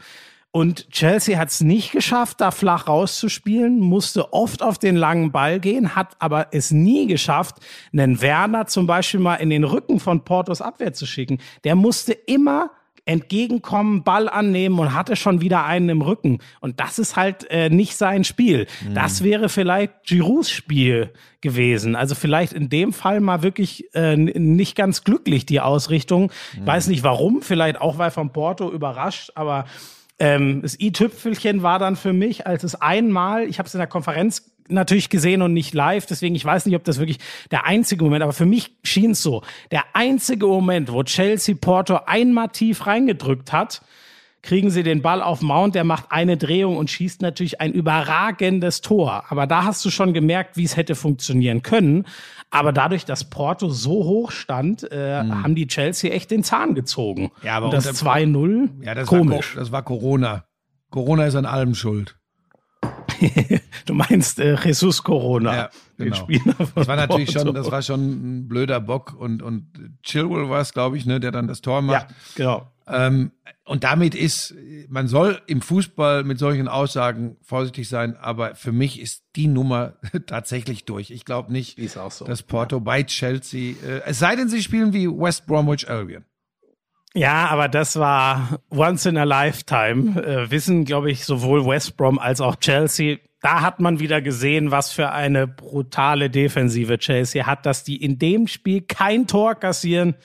Und Chelsea hat es nicht geschafft, da flach rauszuspielen, musste oft auf den langen Ball gehen, hat aber es nie geschafft, einen Werner zum Beispiel mal in den Rücken von Portos Abwehr zu schicken. Der musste immer entgegenkommen, Ball annehmen und hatte schon wieder einen im Rücken. Und das ist halt äh, nicht sein Spiel. Mhm. Das wäre vielleicht Giroux Spiel gewesen. Also vielleicht in dem Fall mal wirklich äh, nicht ganz glücklich die Ausrichtung. Ich mhm. weiß nicht warum, vielleicht auch weil von Porto überrascht, aber ähm, das i-Tüpfelchen war dann für mich, als es einmal, ich habe es in der Konferenz natürlich gesehen und nicht live, deswegen ich weiß nicht, ob das wirklich der einzige Moment, aber für mich schien es so, der einzige Moment, wo Chelsea Porto einmal tief reingedrückt hat, kriegen sie den Ball auf Mount, der macht eine Drehung und schießt natürlich ein überragendes Tor. Aber da hast du schon gemerkt, wie es hätte funktionieren können. Aber dadurch, dass Porto so hoch stand, äh, mhm. haben die Chelsea echt den Zahn gezogen. Ja, aber und das 2-0, ja, das komisch. War, das war Corona. Corona ist an allem schuld. <laughs> du meinst äh, Jesus Corona. Ja, genau. das war natürlich schon, das war schon ein blöder Bock und, und Chilwell war es, glaube ich, ne, der dann das Tor macht. Ja, genau. Ähm, und damit ist, man soll im Fußball mit solchen Aussagen vorsichtig sein, aber für mich ist die Nummer <laughs> tatsächlich durch. Ich glaube nicht, so. dass Porto ja. bei Chelsea, äh, es sei denn, sie spielen wie West Bromwich Albion. Ja, aber das war once in a lifetime. Äh, wissen, glaube ich, sowohl West Brom als auch Chelsea. Da hat man wieder gesehen, was für eine brutale Defensive Chelsea hat, dass die in dem Spiel kein Tor kassieren,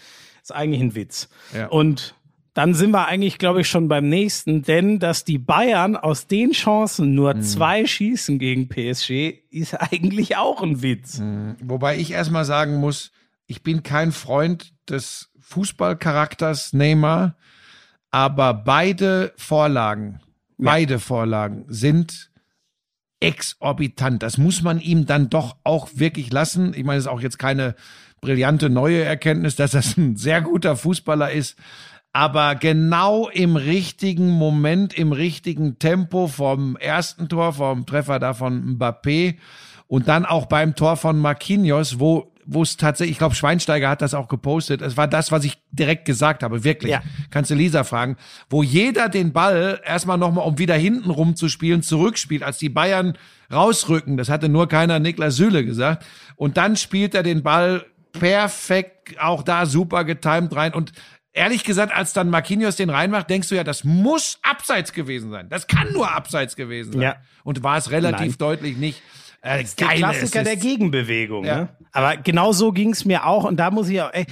ist eigentlich ein Witz. Ja. Und dann sind wir eigentlich, glaube ich, schon beim nächsten, denn dass die Bayern aus den Chancen nur mhm. zwei schießen gegen PSG, ist eigentlich auch ein Witz. Mhm. Wobei ich erstmal sagen muss, ich bin kein Freund des Fußballcharakters Neymar, aber beide Vorlagen, ja. beide Vorlagen sind exorbitant. Das muss man ihm dann doch auch wirklich lassen. Ich meine, es ist auch jetzt keine brillante neue Erkenntnis, dass das ein sehr guter Fußballer ist. Aber genau im richtigen Moment, im richtigen Tempo vom ersten Tor, vom Treffer da von Mbappé und dann auch beim Tor von Marquinhos, wo wo es tatsächlich, ich glaube, Schweinsteiger hat das auch gepostet. Es war das, was ich direkt gesagt habe, wirklich. Ja. Kannst du Lisa fragen, wo jeder den Ball erstmal nochmal, um wieder hinten rumzuspielen, zurückspielt, als die Bayern rausrücken. Das hatte nur keiner Niklas Süle gesagt. Und dann spielt er den Ball perfekt, auch da super getimed rein. Und ehrlich gesagt, als dann Marquinhos den reinmacht, denkst du ja, das muss abseits gewesen sein. Das kann nur abseits gewesen sein. Ja. Und war es relativ Nein. deutlich nicht. Äh, der Klassiker der Gegenbewegung. Ja. Ne? Aber genau so ging es mir auch. Und da muss ich auch, ey,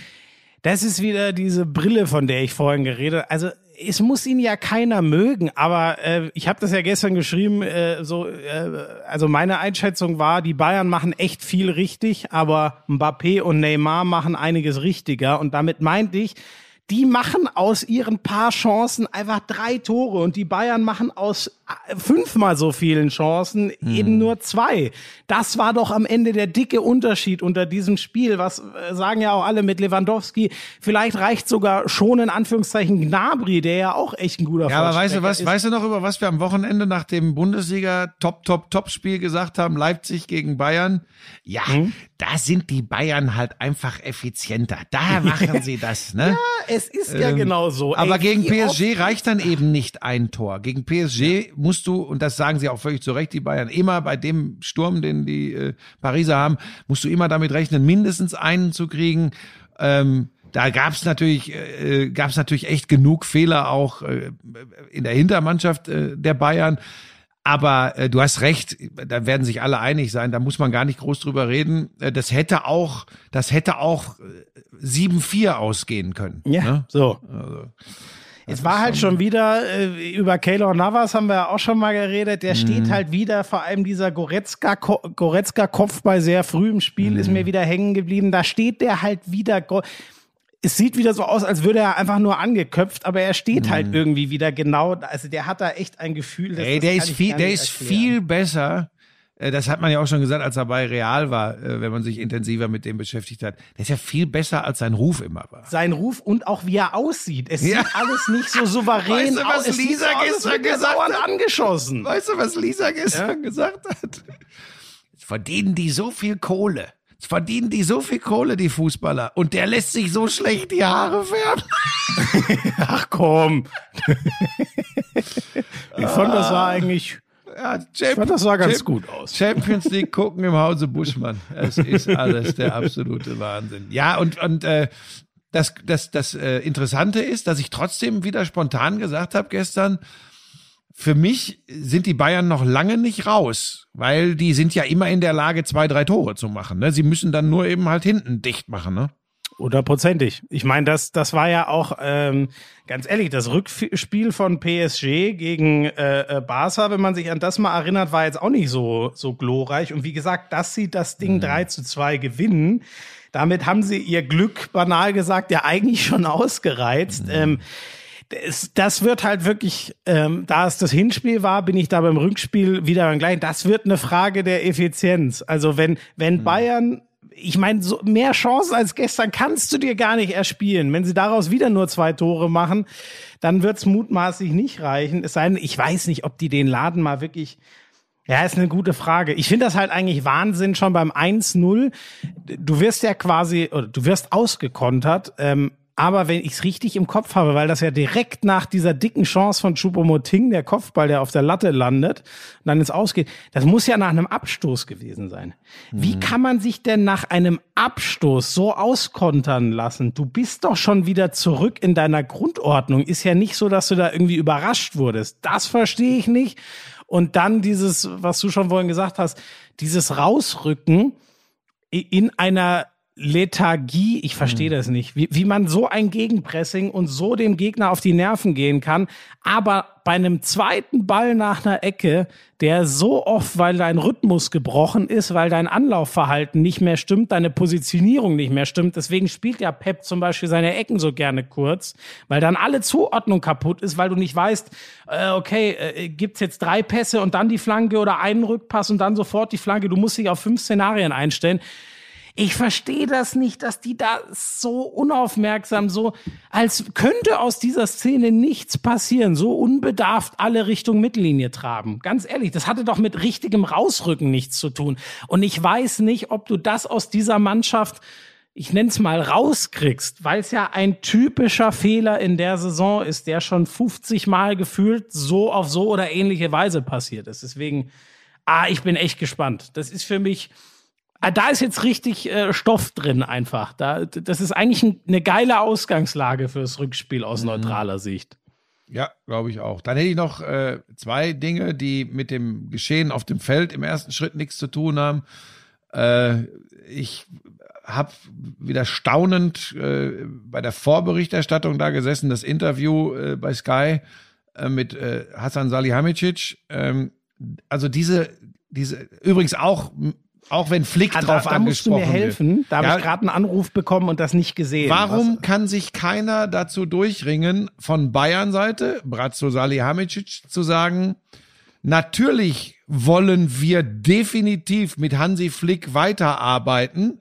das ist wieder diese Brille, von der ich vorhin geredet Also es muss ihn ja keiner mögen, aber äh, ich habe das ja gestern geschrieben, äh, so äh, also meine Einschätzung war, die Bayern machen echt viel richtig, aber Mbappé und Neymar machen einiges richtiger und damit meinte ich, die machen aus ihren paar Chancen einfach drei Tore und die Bayern machen aus fünfmal so vielen Chancen hm. eben nur zwei. Das war doch am Ende der dicke Unterschied unter diesem Spiel. Was äh, sagen ja auch alle mit Lewandowski. Vielleicht reicht sogar schon in Anführungszeichen Gnabry, der ja auch echt ein guter Ja, aber weißt du was, ist. weißt du noch über was wir am Wochenende nach dem Bundesliga Top Top Top Spiel gesagt haben? Leipzig gegen Bayern. Ja, hm? da sind die Bayern halt einfach effizienter. Da <laughs> machen sie das, ne? Ja, es ist ja ähm, genau so. Aber Ey, gegen PSG reicht dann eben nicht ein Tor. Gegen PSG ja. Musst du, und das sagen sie auch völlig zu Recht, die Bayern, immer bei dem Sturm, den die äh, Pariser haben, musst du immer damit rechnen, mindestens einen zu kriegen. Ähm, da gab's natürlich, äh, gab's natürlich echt genug Fehler auch äh, in der Hintermannschaft äh, der Bayern. Aber äh, du hast recht, da werden sich alle einig sein, da muss man gar nicht groß drüber reden. Äh, das hätte auch, das hätte auch 7-4 äh, ausgehen können. Ja, ne? so. Also, es war halt schon wieder, äh, über Keylor Navas haben wir ja auch schon mal geredet, der mhm. steht halt wieder, vor allem dieser Goretzka, Goretzka Kopfball sehr früh im Spiel mhm. ist mir wieder hängen geblieben, da steht der halt wieder, es sieht wieder so aus, als würde er einfach nur angeköpft, aber er steht halt mhm. halt irgendwie wieder genau, also der hat da echt ein Gefühl, dass Ey, der ist viel, der ist viel besser. Äh, das hat man ja auch schon gesagt, als er bei Real war, äh, wenn man sich intensiver mit dem beschäftigt hat. Der ist ja viel besser, als sein Ruf immer war. Sein Ruf und auch wie er aussieht. Es ja. sieht alles nicht so souverän weißt du, was aus. Lisa gestern gesagt hat? angeschossen. Weißt du, was Lisa gestern ja? gesagt hat? Verdienen die so viel Kohle verdienen die so viel Kohle, die Fußballer. Und der lässt sich so schlecht die Haare färben. <laughs> Ach komm. <laughs> ich fand, das war eigentlich. Ja, Champ fand, das sah ganz Champ gut aus. Champions League gucken im Hause Buschmann. Es ist alles der absolute Wahnsinn. Ja, und, und äh, das, das, das äh, Interessante ist, dass ich trotzdem wieder spontan gesagt habe gestern, für mich sind die Bayern noch lange nicht raus, weil die sind ja immer in der Lage, zwei, drei Tore zu machen. Ne? Sie müssen dann nur eben halt hinten dicht machen. Ne? Hundertprozentig. Ich meine, das, das war ja auch, ähm, ganz ehrlich, das Rückspiel von PSG gegen äh, äh, Barca, wenn man sich an das mal erinnert, war jetzt auch nicht so, so glorreich. Und wie gesagt, dass sie das Ding mhm. 3 zu 2 gewinnen, damit haben sie ihr Glück, banal gesagt, ja eigentlich schon ausgereizt. Mhm. Ähm, das, das wird halt wirklich, ähm, da es das Hinspiel war, bin ich da beim Rückspiel wieder beim gleichen. Das wird eine Frage der Effizienz. Also wenn, wenn mhm. Bayern ich meine, so mehr Chancen als gestern kannst du dir gar nicht erspielen. Wenn sie daraus wieder nur zwei Tore machen, dann wird's mutmaßlich nicht reichen. Es sei denn, ich weiß nicht, ob die den Laden mal wirklich. Ja, ist eine gute Frage. Ich finde das halt eigentlich Wahnsinn schon beim 1-0. Du wirst ja quasi, oder du wirst ausgekontert. Ähm, aber wenn ich es richtig im Kopf habe, weil das ja direkt nach dieser dicken Chance von Choupo-Moting, der Kopfball, der auf der Latte landet und dann ins Ausgeht, das muss ja nach einem Abstoß gewesen sein. Mhm. Wie kann man sich denn nach einem Abstoß so auskontern lassen? Du bist doch schon wieder zurück in deiner Grundordnung. Ist ja nicht so, dass du da irgendwie überrascht wurdest. Das verstehe ich nicht. Und dann dieses, was du schon vorhin gesagt hast, dieses Rausrücken in einer Lethargie, ich verstehe mhm. das nicht, wie, wie man so ein Gegenpressing und so dem Gegner auf die Nerven gehen kann, aber bei einem zweiten Ball nach einer Ecke, der so oft, weil dein Rhythmus gebrochen ist, weil dein Anlaufverhalten nicht mehr stimmt, deine Positionierung nicht mehr stimmt, deswegen spielt ja Pep zum Beispiel seine Ecken so gerne kurz, weil dann alle Zuordnung kaputt ist, weil du nicht weißt, äh, okay, äh, gibt's jetzt drei Pässe und dann die Flanke oder einen Rückpass und dann sofort die Flanke, du musst dich auf fünf Szenarien einstellen. Ich verstehe das nicht, dass die da so unaufmerksam, so als könnte aus dieser Szene nichts passieren, so unbedarft alle Richtung Mittellinie traben. Ganz ehrlich, das hatte doch mit richtigem Rausrücken nichts zu tun. Und ich weiß nicht, ob du das aus dieser Mannschaft ich nenne es mal, rauskriegst, weil es ja ein typischer Fehler in der Saison ist, der schon 50 Mal gefühlt so auf so oder ähnliche Weise passiert ist. Deswegen, ah, ich bin echt gespannt. Das ist für mich da ist jetzt richtig äh, Stoff drin einfach. Da, das ist eigentlich ein, eine geile Ausgangslage fürs Rückspiel aus mhm. neutraler Sicht. Ja, glaube ich auch. Dann hätte ich noch äh, zwei Dinge, die mit dem Geschehen auf dem Feld im ersten Schritt nichts zu tun haben. Äh, ich habe wieder staunend äh, bei der Vorberichterstattung da gesessen, das Interview äh, bei Sky äh, mit äh, Hassan Salihamidzic. Ähm, also diese, diese, übrigens auch auch wenn Flick ah, drauf da, da angesprochen musst du mir helfen. Wird. Da habe ja, ich gerade einen Anruf bekommen und das nicht gesehen. Warum Was? kann sich keiner dazu durchringen, von Bayern-Seite, Brazzo Salihamidzic, zu sagen, natürlich wollen wir definitiv mit Hansi Flick weiterarbeiten.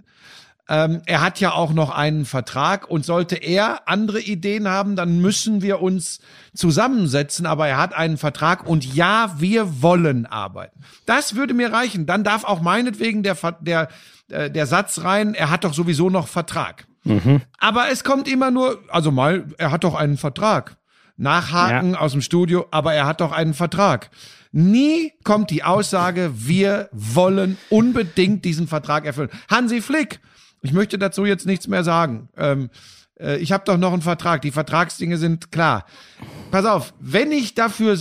Ähm, er hat ja auch noch einen Vertrag und sollte er andere Ideen haben, dann müssen wir uns zusammensetzen. Aber er hat einen Vertrag und ja, wir wollen arbeiten. Das würde mir reichen. Dann darf auch meinetwegen der, der, äh, der Satz rein, er hat doch sowieso noch Vertrag. Mhm. Aber es kommt immer nur, also mal, er hat doch einen Vertrag. Nachhaken ja. aus dem Studio, aber er hat doch einen Vertrag. Nie kommt die Aussage, wir wollen unbedingt diesen Vertrag erfüllen. Hansi Flick ich möchte dazu jetzt nichts mehr sagen. Ähm, äh, ich habe doch noch einen Vertrag. Die Vertragsdinge sind klar. Pass auf, wenn ich dafür,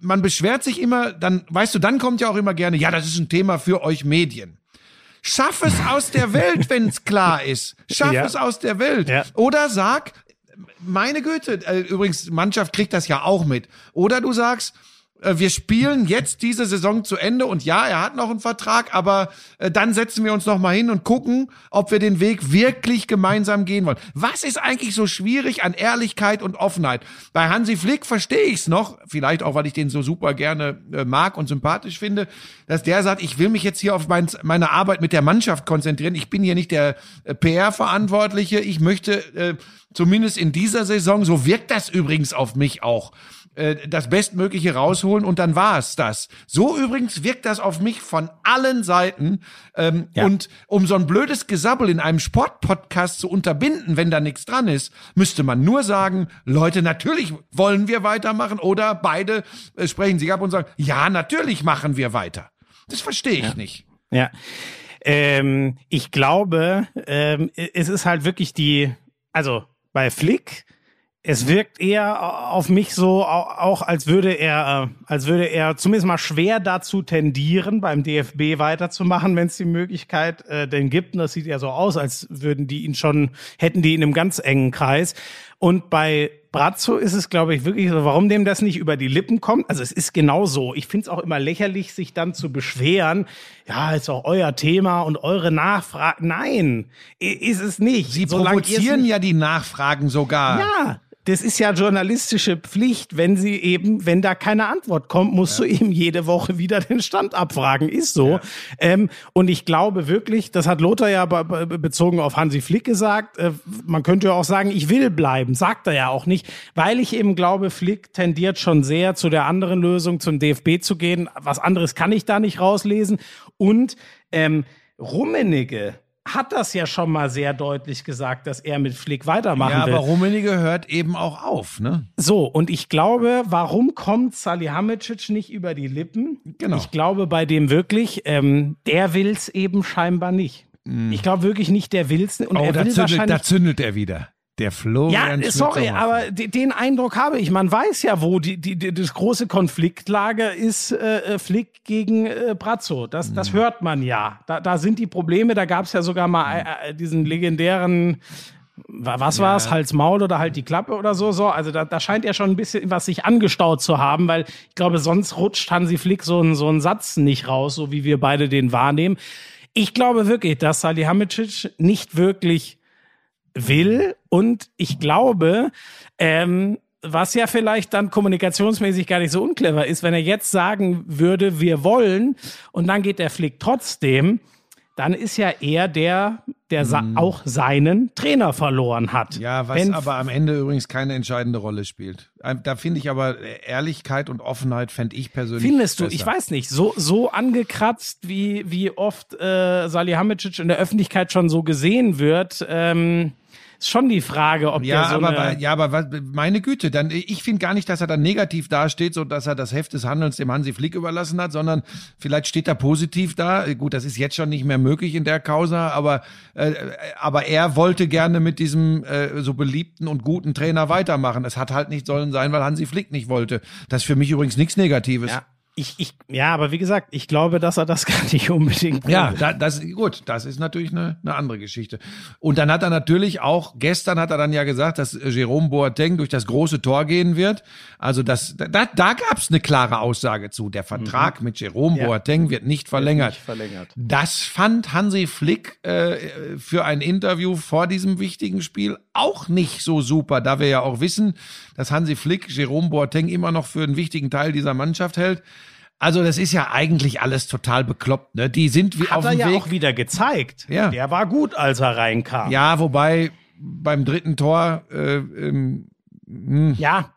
man beschwert sich immer, dann, weißt du, dann kommt ja auch immer gerne, ja, das ist ein Thema für euch Medien. Schaff es aus der Welt, <laughs> wenn es klar ist. Schaff ja. es aus der Welt. Ja. Oder sag, meine Güte, äh, übrigens, Mannschaft kriegt das ja auch mit. Oder du sagst, wir spielen jetzt diese Saison zu Ende und ja, er hat noch einen Vertrag, aber äh, dann setzen wir uns noch mal hin und gucken, ob wir den Weg wirklich gemeinsam gehen wollen. Was ist eigentlich so schwierig an Ehrlichkeit und Offenheit? Bei Hansi Flick verstehe ich es noch, vielleicht auch, weil ich den so super gerne äh, mag und sympathisch finde, dass der sagt, ich will mich jetzt hier auf mein, meine Arbeit mit der Mannschaft konzentrieren. Ich bin hier nicht der äh, PR-Verantwortliche. Ich möchte äh, zumindest in dieser Saison, so wirkt das übrigens auf mich auch, äh, das Bestmögliche rausholen und dann war es das. So übrigens wirkt das auf mich von allen Seiten. Ähm, ja. Und um so ein blödes Gesabbel in einem Sportpodcast zu unterbinden, wenn da nichts dran ist, müsste man nur sagen, Leute, natürlich wollen wir weitermachen oder beide äh, sprechen sich ab und sagen, ja, natürlich machen wir weiter. Das verstehe ich ja. nicht. Ja. Ähm, ich glaube, ähm, es ist halt wirklich die, also bei Flick es wirkt eher auf mich so auch, als würde er, äh, als würde er zumindest mal schwer dazu tendieren, beim DFB weiterzumachen, wenn es die Möglichkeit äh, denn gibt. Und das sieht ja so aus, als würden die ihn schon, hätten die ihn im ganz engen Kreis. Und bei Brazzo ist es, glaube ich, wirklich so, warum dem das nicht über die Lippen kommt. Also es ist genau so. Ich finde es auch immer lächerlich, sich dann zu beschweren. Ja, ist auch euer Thema und eure Nachfragen. Nein, ist es nicht. Sie provozieren ja die Nachfragen sogar. Ja, das ist ja journalistische Pflicht, wenn sie eben, wenn da keine Antwort kommt, musst ja. du eben jede Woche wieder den Stand abfragen. Ist so. Ja. Ähm, und ich glaube wirklich, das hat Lothar ja bezogen auf Hansi Flick gesagt, äh, man könnte ja auch sagen, ich will bleiben, sagt er ja auch nicht, weil ich eben glaube, Flick tendiert schon sehr zu der anderen Lösung, zum DFB zu gehen. Was anderes kann ich da nicht rauslesen. Und ähm, Rummenigge, hat das ja schon mal sehr deutlich gesagt, dass er mit Flick weitermachen ja, will. Ja, aber Rummenigge hört eben auch auf, ne? So, und ich glaube, warum kommt Salihamidzic nicht über die Lippen? Genau. Ich glaube bei dem wirklich, ähm, der will's eben scheinbar nicht. Mm. Ich glaube wirklich nicht, der will's. Und oh, er da, will zündet, da zündet er wieder. Der Florian Ja, sorry, aber den Eindruck habe ich. Man weiß ja, wo die, die, die das große Konfliktlager ist, äh, äh, Flick gegen äh, Brazzo. Das, mhm. das hört man ja. Da, da sind die Probleme. Da gab es ja sogar mal äh, äh, diesen legendären was war es, ja. Hals Maul oder halt die Klappe oder so, so. Also da, da scheint ja schon ein bisschen was sich angestaut zu haben, weil ich glaube, sonst rutscht Hansi Flick so ein, so ein Satz nicht raus, so wie wir beide den wahrnehmen. Ich glaube wirklich, dass Salihamidzic nicht wirklich will. Und ich glaube, ähm, was ja vielleicht dann kommunikationsmäßig gar nicht so unclever ist, wenn er jetzt sagen würde, wir wollen, und dann geht der Flick trotzdem, dann ist ja er der, der mhm. auch seinen Trainer verloren hat. Ja, was Wenn, aber am Ende übrigens keine entscheidende Rolle spielt. Ähm, da finde ich aber Ehrlichkeit und Offenheit fände ich persönlich. Findest du? Besser. Ich weiß nicht. So so angekratzt wie wie oft äh, Salihamidzic in der Öffentlichkeit schon so gesehen wird. Ähm, ist schon die Frage, ob ja, der so aber, eine ja, aber was, meine Güte, dann ich finde gar nicht, dass er dann negativ dasteht, so dass er das Heft des Handelns dem Hansi Flick überlassen hat, sondern vielleicht steht er positiv da. Gut, das ist jetzt schon nicht mehr möglich in der Causa, aber äh, aber er wollte gerne mit diesem äh, so beliebten und guten Trainer weitermachen. Es hat halt nicht sollen sein, weil Hansi Flick nicht wollte. Das ist für mich übrigens nichts Negatives. Ja. Ich, ich, ja, aber wie gesagt, ich glaube, dass er das <laughs> gar nicht unbedingt. Ja, da, das gut. Das ist natürlich eine, eine andere Geschichte. Und dann hat er natürlich auch gestern hat er dann ja gesagt, dass Jerome Boateng durch das große Tor gehen wird. Also das, da, da gab es eine klare Aussage zu. Der Vertrag mhm. mit Jerome ja. Boateng wird nicht verlängert. Wird nicht verlängert. Das fand Hansi Flick äh, für ein Interview vor diesem wichtigen Spiel auch nicht so super, da wir ja auch wissen, dass Hansi Flick Jerome Boateng immer noch für einen wichtigen Teil dieser Mannschaft hält. Also das ist ja eigentlich alles total bekloppt. Ne? Die sind wie Hat auf dem er ja auch wieder gezeigt. Ja. Der war gut, als er reinkam. Ja, wobei beim dritten Tor äh, ähm, hm. ja,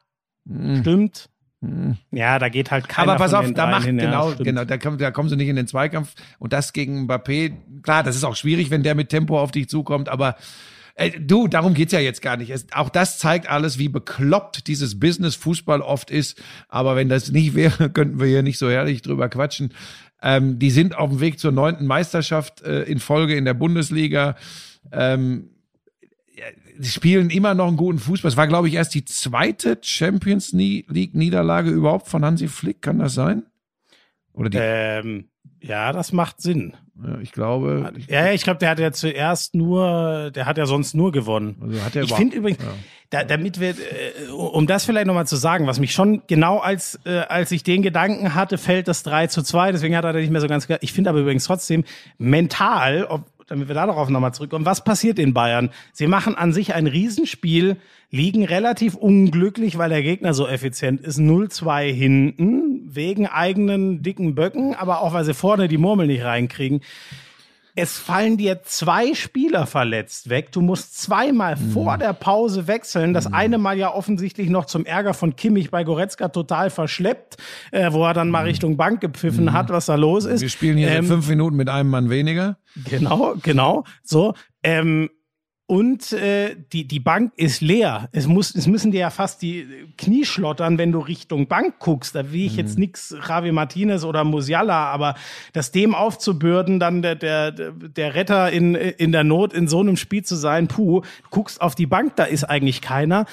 hm. stimmt. Hm. Ja, da geht halt keiner Aber pass auf, da macht hin, genau, ja, genau, da, kommen, da kommen sie nicht in den Zweikampf und das gegen Mbappé. Klar, das ist auch schwierig, wenn der mit Tempo auf dich zukommt, aber äh, du, darum geht's ja jetzt gar nicht. Es, auch das zeigt alles, wie bekloppt dieses Business Fußball oft ist. Aber wenn das nicht wäre, <laughs> könnten wir hier nicht so herrlich drüber quatschen. Ähm, die sind auf dem Weg zur neunten Meisterschaft äh, in Folge in der Bundesliga. Ähm, spielen immer noch einen guten Fußball. Es war, glaube ich, erst die zweite Champions League Niederlage überhaupt von Hansi Flick. Kann das sein? Oder die? Ähm, ja, das macht Sinn. Ja, ich glaube. Ja, ich glaube, der hat ja zuerst nur, der hat ja sonst nur gewonnen. Also hat er ich finde übrigens, ja. da, damit wir, äh, um das vielleicht nochmal zu sagen, was mich schon genau als, äh, als ich den Gedanken hatte, fällt das 3 zu 2, deswegen hat er nicht mehr so ganz, ich finde aber übrigens trotzdem mental, ob, damit wir darauf nochmal zurückkommen, was passiert in Bayern? Sie machen an sich ein Riesenspiel, liegen relativ unglücklich, weil der Gegner so effizient ist, 0-2 hinten, wegen eigenen dicken Böcken, aber auch weil sie vorne die Murmel nicht reinkriegen. Es fallen dir zwei Spieler verletzt weg. Du musst zweimal mhm. vor der Pause wechseln. Das mhm. eine Mal ja offensichtlich noch zum Ärger von Kimmich bei Goretzka total verschleppt, äh, wo er dann mal mhm. Richtung Bank gepfiffen mhm. hat, was da los ist. Wir spielen hier ähm, fünf Minuten mit einem Mann weniger. Genau, genau. So. Ähm, und äh, die, die Bank ist leer. Es, muss, es müssen dir ja fast die Knie schlottern, wenn du Richtung Bank guckst. Da will ich mhm. jetzt nix Javi Martinez oder Musiala, aber das dem aufzubürden, dann der, der, der Retter in, in der Not in so einem Spiel zu sein, puh, du guckst auf die Bank, da ist eigentlich keiner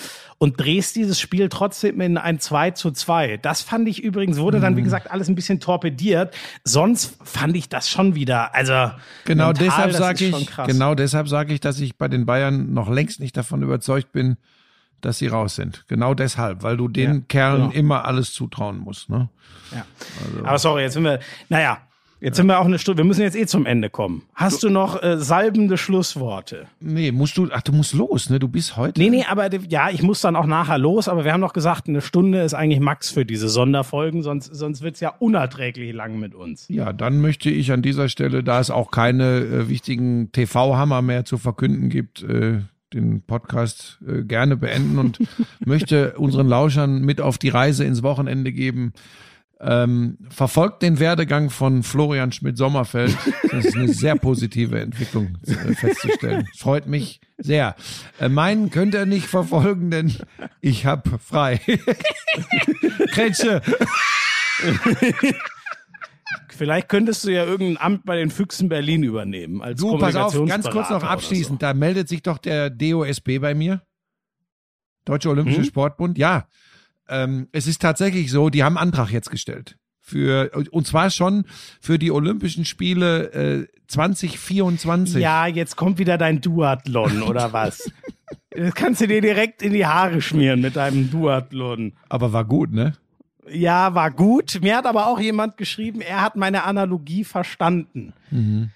und drehst dieses Spiel trotzdem in ein 2 zu 2. Das fand ich übrigens, wurde dann, wie mhm. gesagt, alles ein bisschen torpediert. Sonst fand ich das schon wieder, also genau mental, deshalb sage ich, genau deshalb sage ich, dass ich bei den Bayern noch längst nicht davon überzeugt bin, dass sie raus sind. Genau deshalb, weil du den ja, Kerlen genau. immer alles zutrauen musst. Ne? Ja. Also. Aber sorry, jetzt sind wir, naja, Jetzt sind wir auch eine Stunde. Wir müssen jetzt eh zum Ende kommen. Hast du, du noch äh, salbende Schlussworte? Nee, musst du, ach, du musst los, ne? Du bist heute. Nee, nee, aber ja, ich muss dann auch nachher los, aber wir haben noch gesagt, eine Stunde ist eigentlich Max für diese Sonderfolgen, sonst, sonst wird's ja unerträglich lang mit uns. Ja, dann möchte ich an dieser Stelle, da es auch keine äh, wichtigen TV-Hammer mehr zu verkünden gibt, äh, den Podcast äh, gerne beenden und <laughs> möchte unseren Lauschern mit auf die Reise ins Wochenende geben. Ähm, verfolgt den Werdegang von Florian Schmidt-Sommerfeld. Das ist eine sehr positive Entwicklung äh, festzustellen. Freut mich sehr. Äh, meinen könnt ihr nicht verfolgen, denn ich hab frei. <laughs> Kretsche. Vielleicht könntest du ja irgendein Amt bei den Füchsen Berlin übernehmen. Als du, pass auf, ganz kurz noch abschließend. So. Da meldet sich doch der DOSB bei mir. Deutsche Olympische hm? Sportbund. Ja, ähm, es ist tatsächlich so, die haben Antrag jetzt gestellt. Für, und zwar schon für die Olympischen Spiele äh, 2024. Ja, jetzt kommt wieder dein Duathlon, oder <laughs> was? das kannst du dir direkt in die Haare schmieren mit deinem Duathlon. Aber war gut, ne? Ja, war gut. Mir hat aber auch jemand geschrieben, er hat meine Analogie verstanden. Mhm.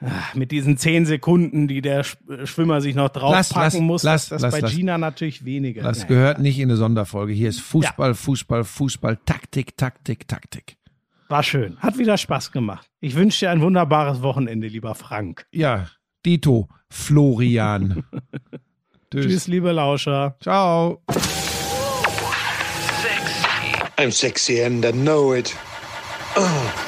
Ach, mit diesen zehn Sekunden, die der Schwimmer sich noch draufpacken lass, lass, muss, lass, das lass, bei Gina natürlich weniger. Das naja. gehört nicht in eine Sonderfolge. Hier ist Fußball, ja. Fußball, Fußball, Taktik, Taktik, Taktik. War schön. Hat wieder Spaß gemacht. Ich wünsche dir ein wunderbares Wochenende, lieber Frank. Ja, Dito, Florian. Tschüss. <laughs> Tschüss, liebe Lauscher. Ciao. Sexy. I'm sexy and I know it. Oh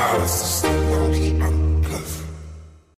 House.